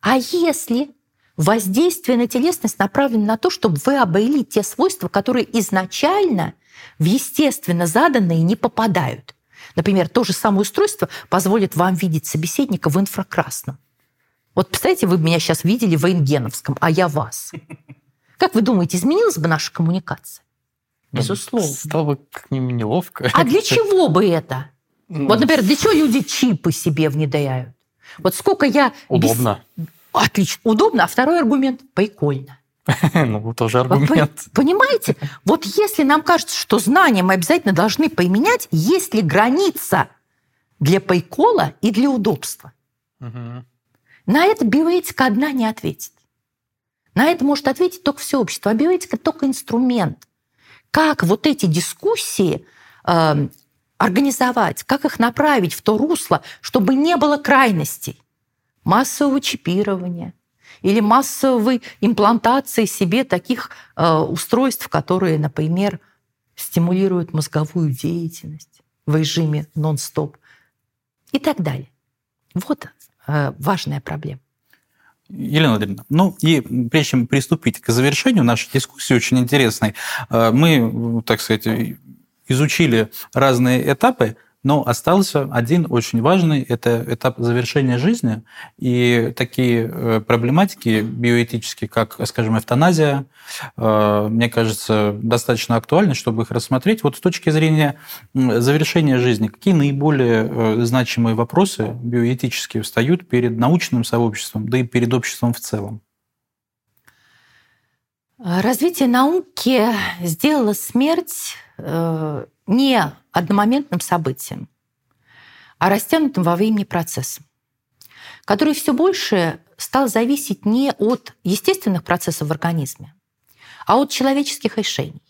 А если воздействие на телесность направлено на то, чтобы вы обрели те свойства, которые изначально в естественно заданные не попадают. Например, то же самое устройство позволит вам видеть собеседника в инфракрасном. Вот представьте, вы меня сейчас видели в рентгеновском, а я вас. (laughs) Как вы думаете, изменилась бы наша коммуникация? Безусловно. Стало бы как-нибудь неловко. А для чего бы это? Ну, Вот, например, для чего люди чипы себе внедряют? Вот сколько я... без- Удобно. Отлично. Удобно. А второй аргумент – прикольно. (laughs) Ну, тоже аргумент. Понимаете? (laughs) Вот если нам кажется, что знания мы обязательно должны поменять, есть ли граница для прикола и для удобства? Мгм. На это биоэтика одна не ответит. На это может ответить только все общество. А биоэтика только инструмент. Как вот эти дискуссии э, организовать, как их направить в то русло, чтобы не было крайностей. Массового чипирования или массовой имплантации себе таких э, устройств, которые, например, стимулируют мозговую деятельность в режиме нон-стоп и так далее. Вот важная проблема. Елена Владимировна, ну и прежде чем приступить к завершению нашей дискуссии, очень интересной, э, мы, так сказать, изучили разные этапы, но остался один очень важный, это этап завершения жизни. И такие э, проблематики биоэтические, как, скажем, эвтаназия, э, мне кажется, достаточно актуальны, чтобы их рассмотреть. Вот с точки зрения завершения жизни, какие наиболее э, значимые вопросы биоэтические встают перед научным сообществом, да и перед обществом в целом? Развитие науки сделало смерть не одномоментным событием, а растянутым во времени процессом, который все больше стал зависеть не от естественных процессов в организме, а от человеческих решений.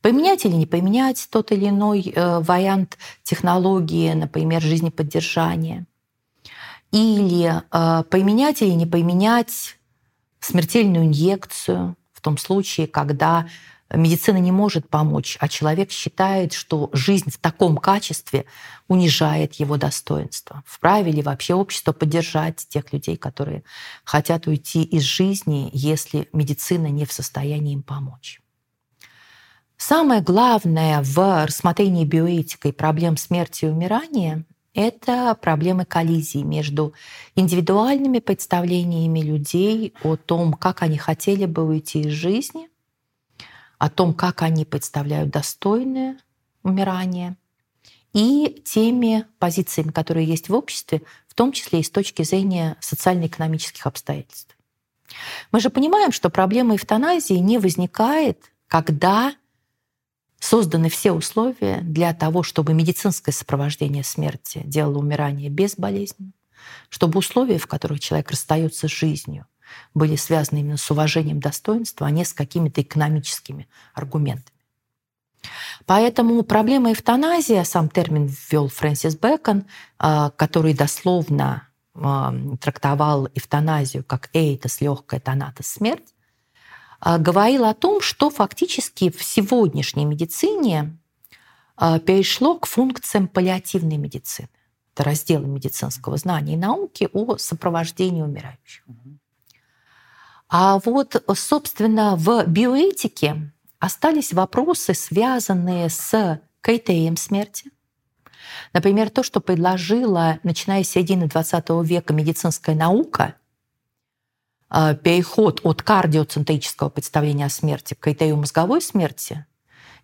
Поменять или не поменять тот или иной э, вариант технологии, например, жизнеподдержания, или э, поменять или не поменять смертельную инъекцию в том случае, когда медицина не может помочь, а человек считает, что жизнь в таком качестве унижает его достоинство. Вправе ли вообще общество поддержать тех людей, которые хотят уйти из жизни, если медицина не в состоянии им помочь? Самое главное в рассмотрении биоэтикой проблем смерти и умирания — это проблемы коллизии между индивидуальными представлениями людей о том, как они хотели бы уйти из жизни, о том, как они представляют достойное умирание, и теми позициями, которые есть в обществе, в том числе и с точки зрения социально-экономических обстоятельств. Мы же понимаем, что проблема эвтаназии не возникает, когда созданы все условия для того, чтобы медицинское сопровождение смерти делало умирание безболезненным, чтобы условия, в которых человек расстается с жизнью, были связаны именно с уважением достоинства, а не с какими-то экономическими аргументами. Поэтому проблема эвтаназии, сам термин ввел Фрэнсис Бэкон, который дословно трактовал эвтаназию как «эйтос» – легкая, «тонатос» – смерть, говорил о том, что фактически в сегодняшней медицине перешло к функциям паллиативной медицины. Это разделы медицинского знания и науки о сопровождении умирающих. А вот, собственно, в биоэтике остались вопросы, связанные с критерием смерти. Например, то, что предложила, начиная с середины XX века, медицинская наука, переход от кардиоцентрического представления о смерти к критерию мозговой смерти,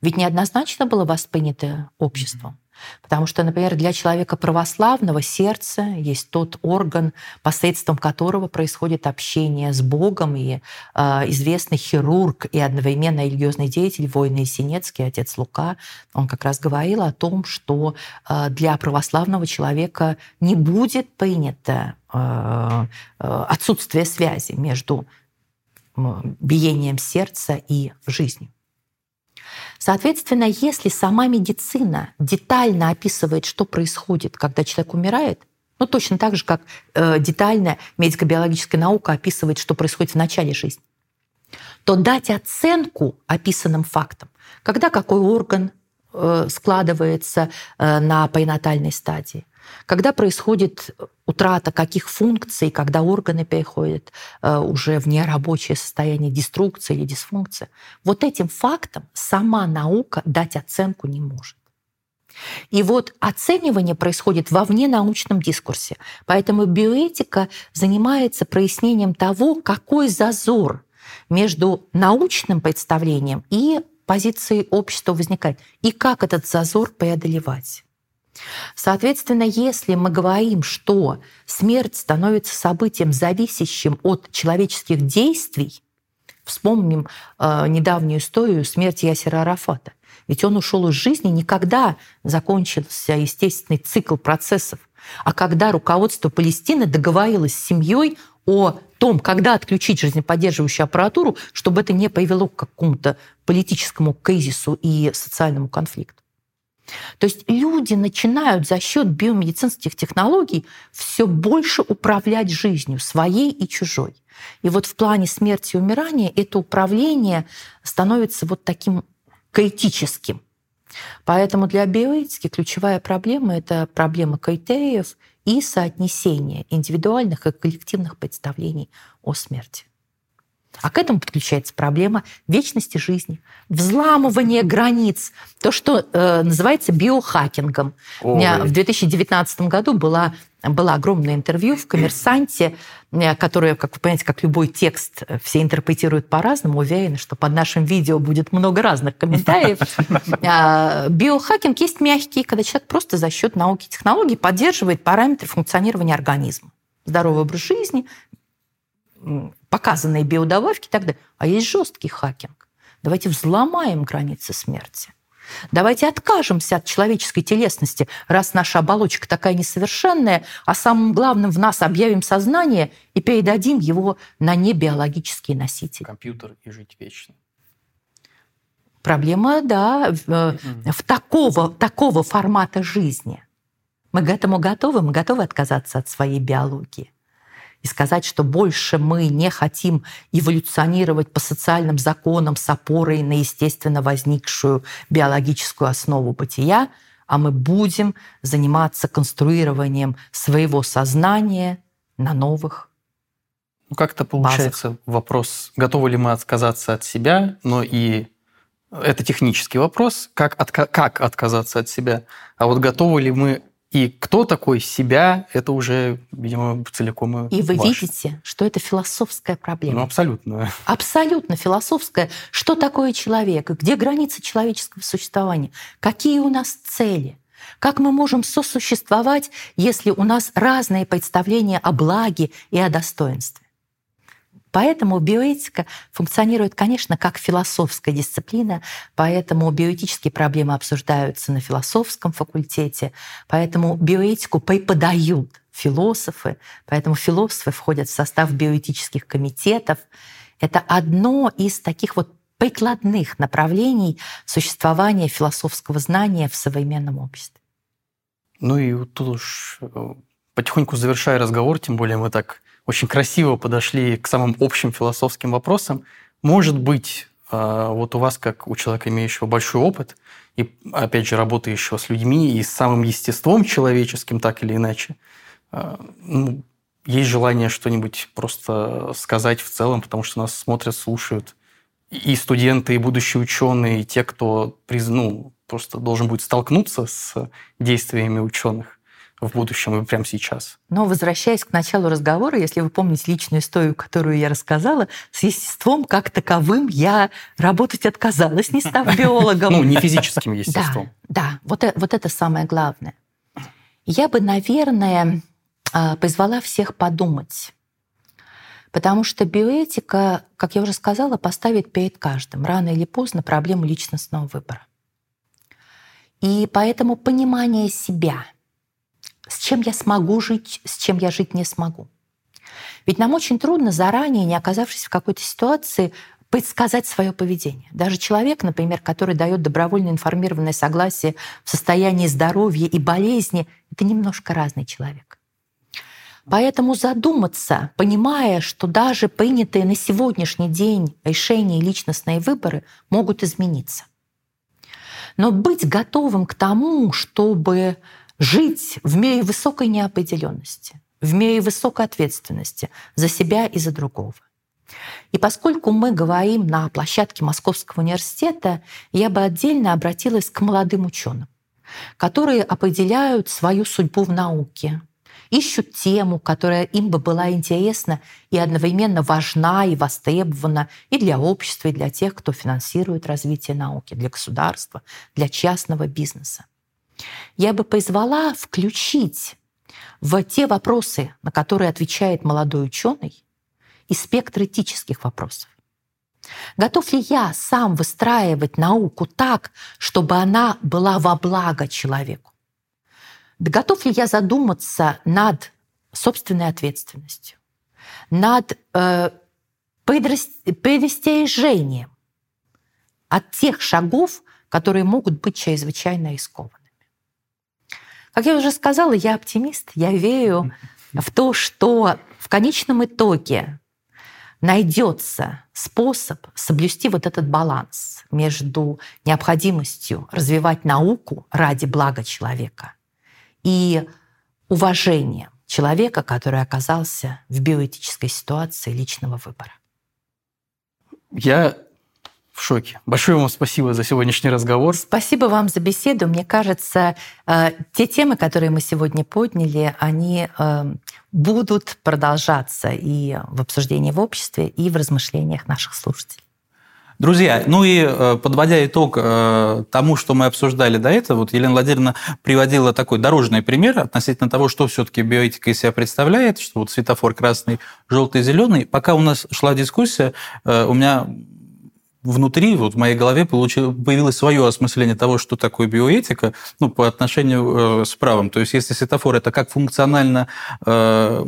ведь неоднозначно было воспринято обществом. Потому что, например, для человека православного сердце есть тот орган, посредством которого происходит общение с Богом. И э, известный хирург и одновременно религиозный деятель Война Синецкий, отец Лука, он как раз говорил о том, что э, для православного человека не будет принято э, отсутствие связи между биением сердца и жизнью. Соответственно, если сама медицина детально описывает, что происходит, когда человек умирает, ну точно так же, как э, детально медико-биологическая наука описывает, что происходит в начале жизни, то дать оценку описанным фактам, когда какой орган э, складывается э, на перинатальной стадии, когда происходит утрата каких функций, когда органы переходят э, уже в нерабочее состояние деструкции или дисфункции, вот этим фактом сама наука дать оценку не может. И вот оценивание происходит во вненаучном дискурсе. Поэтому биоэтика занимается прояснением того, какой зазор между научным представлением и позицией общества возникает, и как этот зазор преодолевать. Соответственно, если мы говорим, что смерть становится событием, зависящим от человеческих действий, вспомним э, недавнюю историю смерти Ясера Арафата. Ведь он ушел из жизни не когда закончился естественный цикл процессов, а когда руководство Палестины договорилось с семьей о том, когда отключить жизнеподдерживающую аппаратуру, чтобы это не привело к какому-то политическому кризису и социальному конфликту. То есть люди начинают за счет биомедицинских технологий все больше управлять жизнью, своей и чужой. И вот в плане смерти и умирания это управление становится вот таким критическим. Поэтому для биоэтики ключевая проблема – это проблема критериев и соотнесения индивидуальных и коллективных представлений о смерти. А к этому подключается проблема вечности жизни, взламывание границ, то, что э, называется биохакингом. Ой. У меня в 2019 году была, было огромное интервью в «Коммерсанте», э, которое, как вы понимаете, как любой текст, э, все интерпретируют по-разному. Уверена, что под нашим видео будет много разных комментариев. (laughs) А, биохакинг есть мягкий, когда человек просто за счет науки и технологий поддерживает параметры функционирования организма здоровый образ жизни, показанные биодобавки и так далее. А есть жесткий хакинг. Давайте взломаем границы смерти. Давайте откажемся от человеческой телесности, раз наша оболочка такая несовершенная, а самым главным в нас объявим сознание и передадим его на небиологические носители. Компьютер и жить вечно. Проблема, да, в, mm-hmm. в такого, такого формата жизни. Мы к этому готовы, мы готовы отказаться от своей биологии и сказать, что больше мы не хотим эволюционировать по социальным законам с опорой на естественно возникшую биологическую основу бытия, а мы будем заниматься конструированием своего сознания на новых ну, как-то получается базах. вопрос, готовы ли мы отказаться от себя, но и это технический вопрос, как, отка- как отказаться от себя. А вот готовы ли мы и кто такой себя, это уже, видимо, целиком и И вы ваше. видите, что это философская проблема. Ну, абсолютно. Абсолютно философская. Что такое человек? Где границы человеческого существования? Какие у нас цели? Как мы можем сосуществовать, если у нас разные представления о благе и о достоинстве? Поэтому биоэтика функционирует, конечно, как философская дисциплина, поэтому биоэтические проблемы обсуждаются на философском факультете, поэтому биоэтику преподают философы, поэтому философы входят в состав биоэтических комитетов. Это одно из таких вот прикладных направлений существования философского знания в современном обществе. Ну и тут уж э, потихоньку завершая разговор, тем более мы так очень красиво подошли к самым общим философским вопросам. Может быть, а, вот у вас, как у человека, имеющего большой опыт, и, опять же, работающего с людьми и с самым естеством человеческим, так или иначе, а, ну, есть желание что-нибудь просто сказать в целом, потому что нас смотрят, слушают и студенты, и будущие ученые, и те, кто ну, просто должен будет столкнуться с действиями ученых в будущем и прямо сейчас. Но возвращаясь к началу разговора, если вы помните личную историю, которую я рассказала, с естеством как таковым я работать отказалась, не став (laughs) биологом. Ну, не физическим естеством. Да, да, вот, э, вот это самое главное. Я бы, наверное, а, позвала всех подумать. Потому что биоэтика, как я уже сказала, поставит перед каждым рано или поздно проблему личностного выбора. И поэтому понимание себя – с чем я смогу жить, с чем я жить не смогу. Ведь нам очень трудно заранее, не оказавшись в какой-то ситуации, предсказать свое поведение. Даже человек, например, который дает добровольно информированное согласие в состоянии здоровья и болезни, это немножко разный человек. Поэтому задуматься, понимая, что даже принятые на сегодняшний день решения и личностные выборы могут измениться. Но быть готовым к тому, чтобы жить в мире высокой неопределенности, в мире высокой ответственности за себя и за другого. И поскольку мы говорим на площадке Московского университета, я бы отдельно обратилась к молодым ученым, которые определяют свою судьбу в науке, ищут тему, которая им бы была интересна и одновременно важна и востребована и для общества, и для тех, кто финансирует развитие науки, для государства, для частного бизнеса. Я бы призвала включить в те вопросы, на которые отвечает молодой ученый, и спектр этических вопросов. Готов ли я сам выстраивать науку так, чтобы она была во благо человеку? Готов ли я задуматься над собственной ответственностью, над э, предостережением от тех шагов, которые могут быть чрезвычайно рискованными? Как я уже сказала, я оптимист, я верю в то, что в конечном итоге найдется способ соблюсти вот этот баланс между необходимостью развивать науку ради блага человека и уважением человека, который оказался в биоэтической ситуации личного выбора. Я в шоке. Большое вам спасибо за сегодняшний разговор. Спасибо вам за беседу. Мне кажется, э, те темы, которые мы сегодня подняли, они э, будут продолжаться и в обсуждении в обществе, и в размышлениях наших слушателей. Друзья, ну и э, подводя итог тому, что мы обсуждали до этого, вот Елена Владимировна приводила такой дорожный пример относительно того, что все-таки биоэтика из себя представляет, что вот светофор красный, желтый, зеленый. Пока у нас шла дискуссия, у меня внутри, вот в моей голове появилось свое осмысление того, что такое биоэтика, ну, по отношению э, с правом. То есть, если светофор это как функционально э,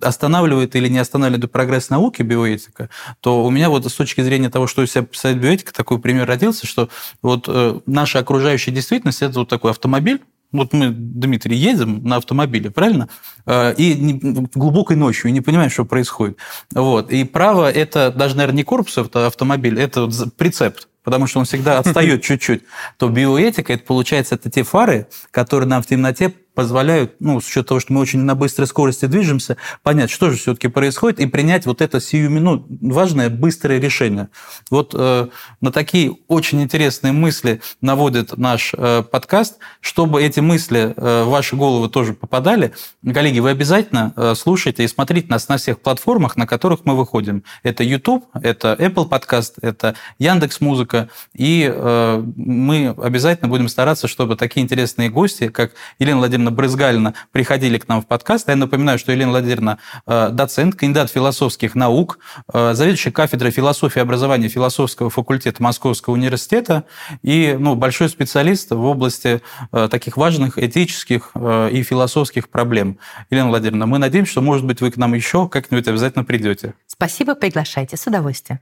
останавливает или не останавливает прогресс науки биоэтика, то у меня вот с точки зрения того, что из себя представляет биоэтика, такой пример родился, что вот э, наша окружающая действительность – это вот такой автомобиль, вот мы, Дмитрий, едем на автомобиле, правильно? Э, и глубокой ночью, и не понимаем, что происходит. Вот. И право – это даже, наверное, не корпус автомобиля, это вот прицеп потому что он всегда отстает (laughs) чуть-чуть, то биоэтика, это получается, это те фары, которые нам в темноте позволяют, ну, с учетом того, что мы очень на быстрой скорости движемся, понять, что же все-таки происходит, и принять вот это сию минут важное, быстрое решение. Вот э, на такие очень интересные мысли наводит наш э, подкаст. Чтобы эти мысли э, в ваши головы тоже попадали, коллеги, вы обязательно э, слушайте и смотрите нас на всех платформах, на которых мы выходим. Это YouTube, это Apple подкаст, это Яндекс Музыка, и э, мы обязательно будем стараться, чтобы такие интересные гости, как Елена Владимировна Владимировна Брызгалина приходили к нам в подкаст. Я напоминаю, что Елена Владимировна э, доцент, кандидат философских наук, э, заведующая кафедрой философии и образования философского факультета Московского университета и ну, большой специалист в области э, таких важных этических и философских проблем. Елена Владимировна, мы надеемся, что, может быть, вы к нам еще как-нибудь обязательно придете. Спасибо, приглашайте, с удовольствием.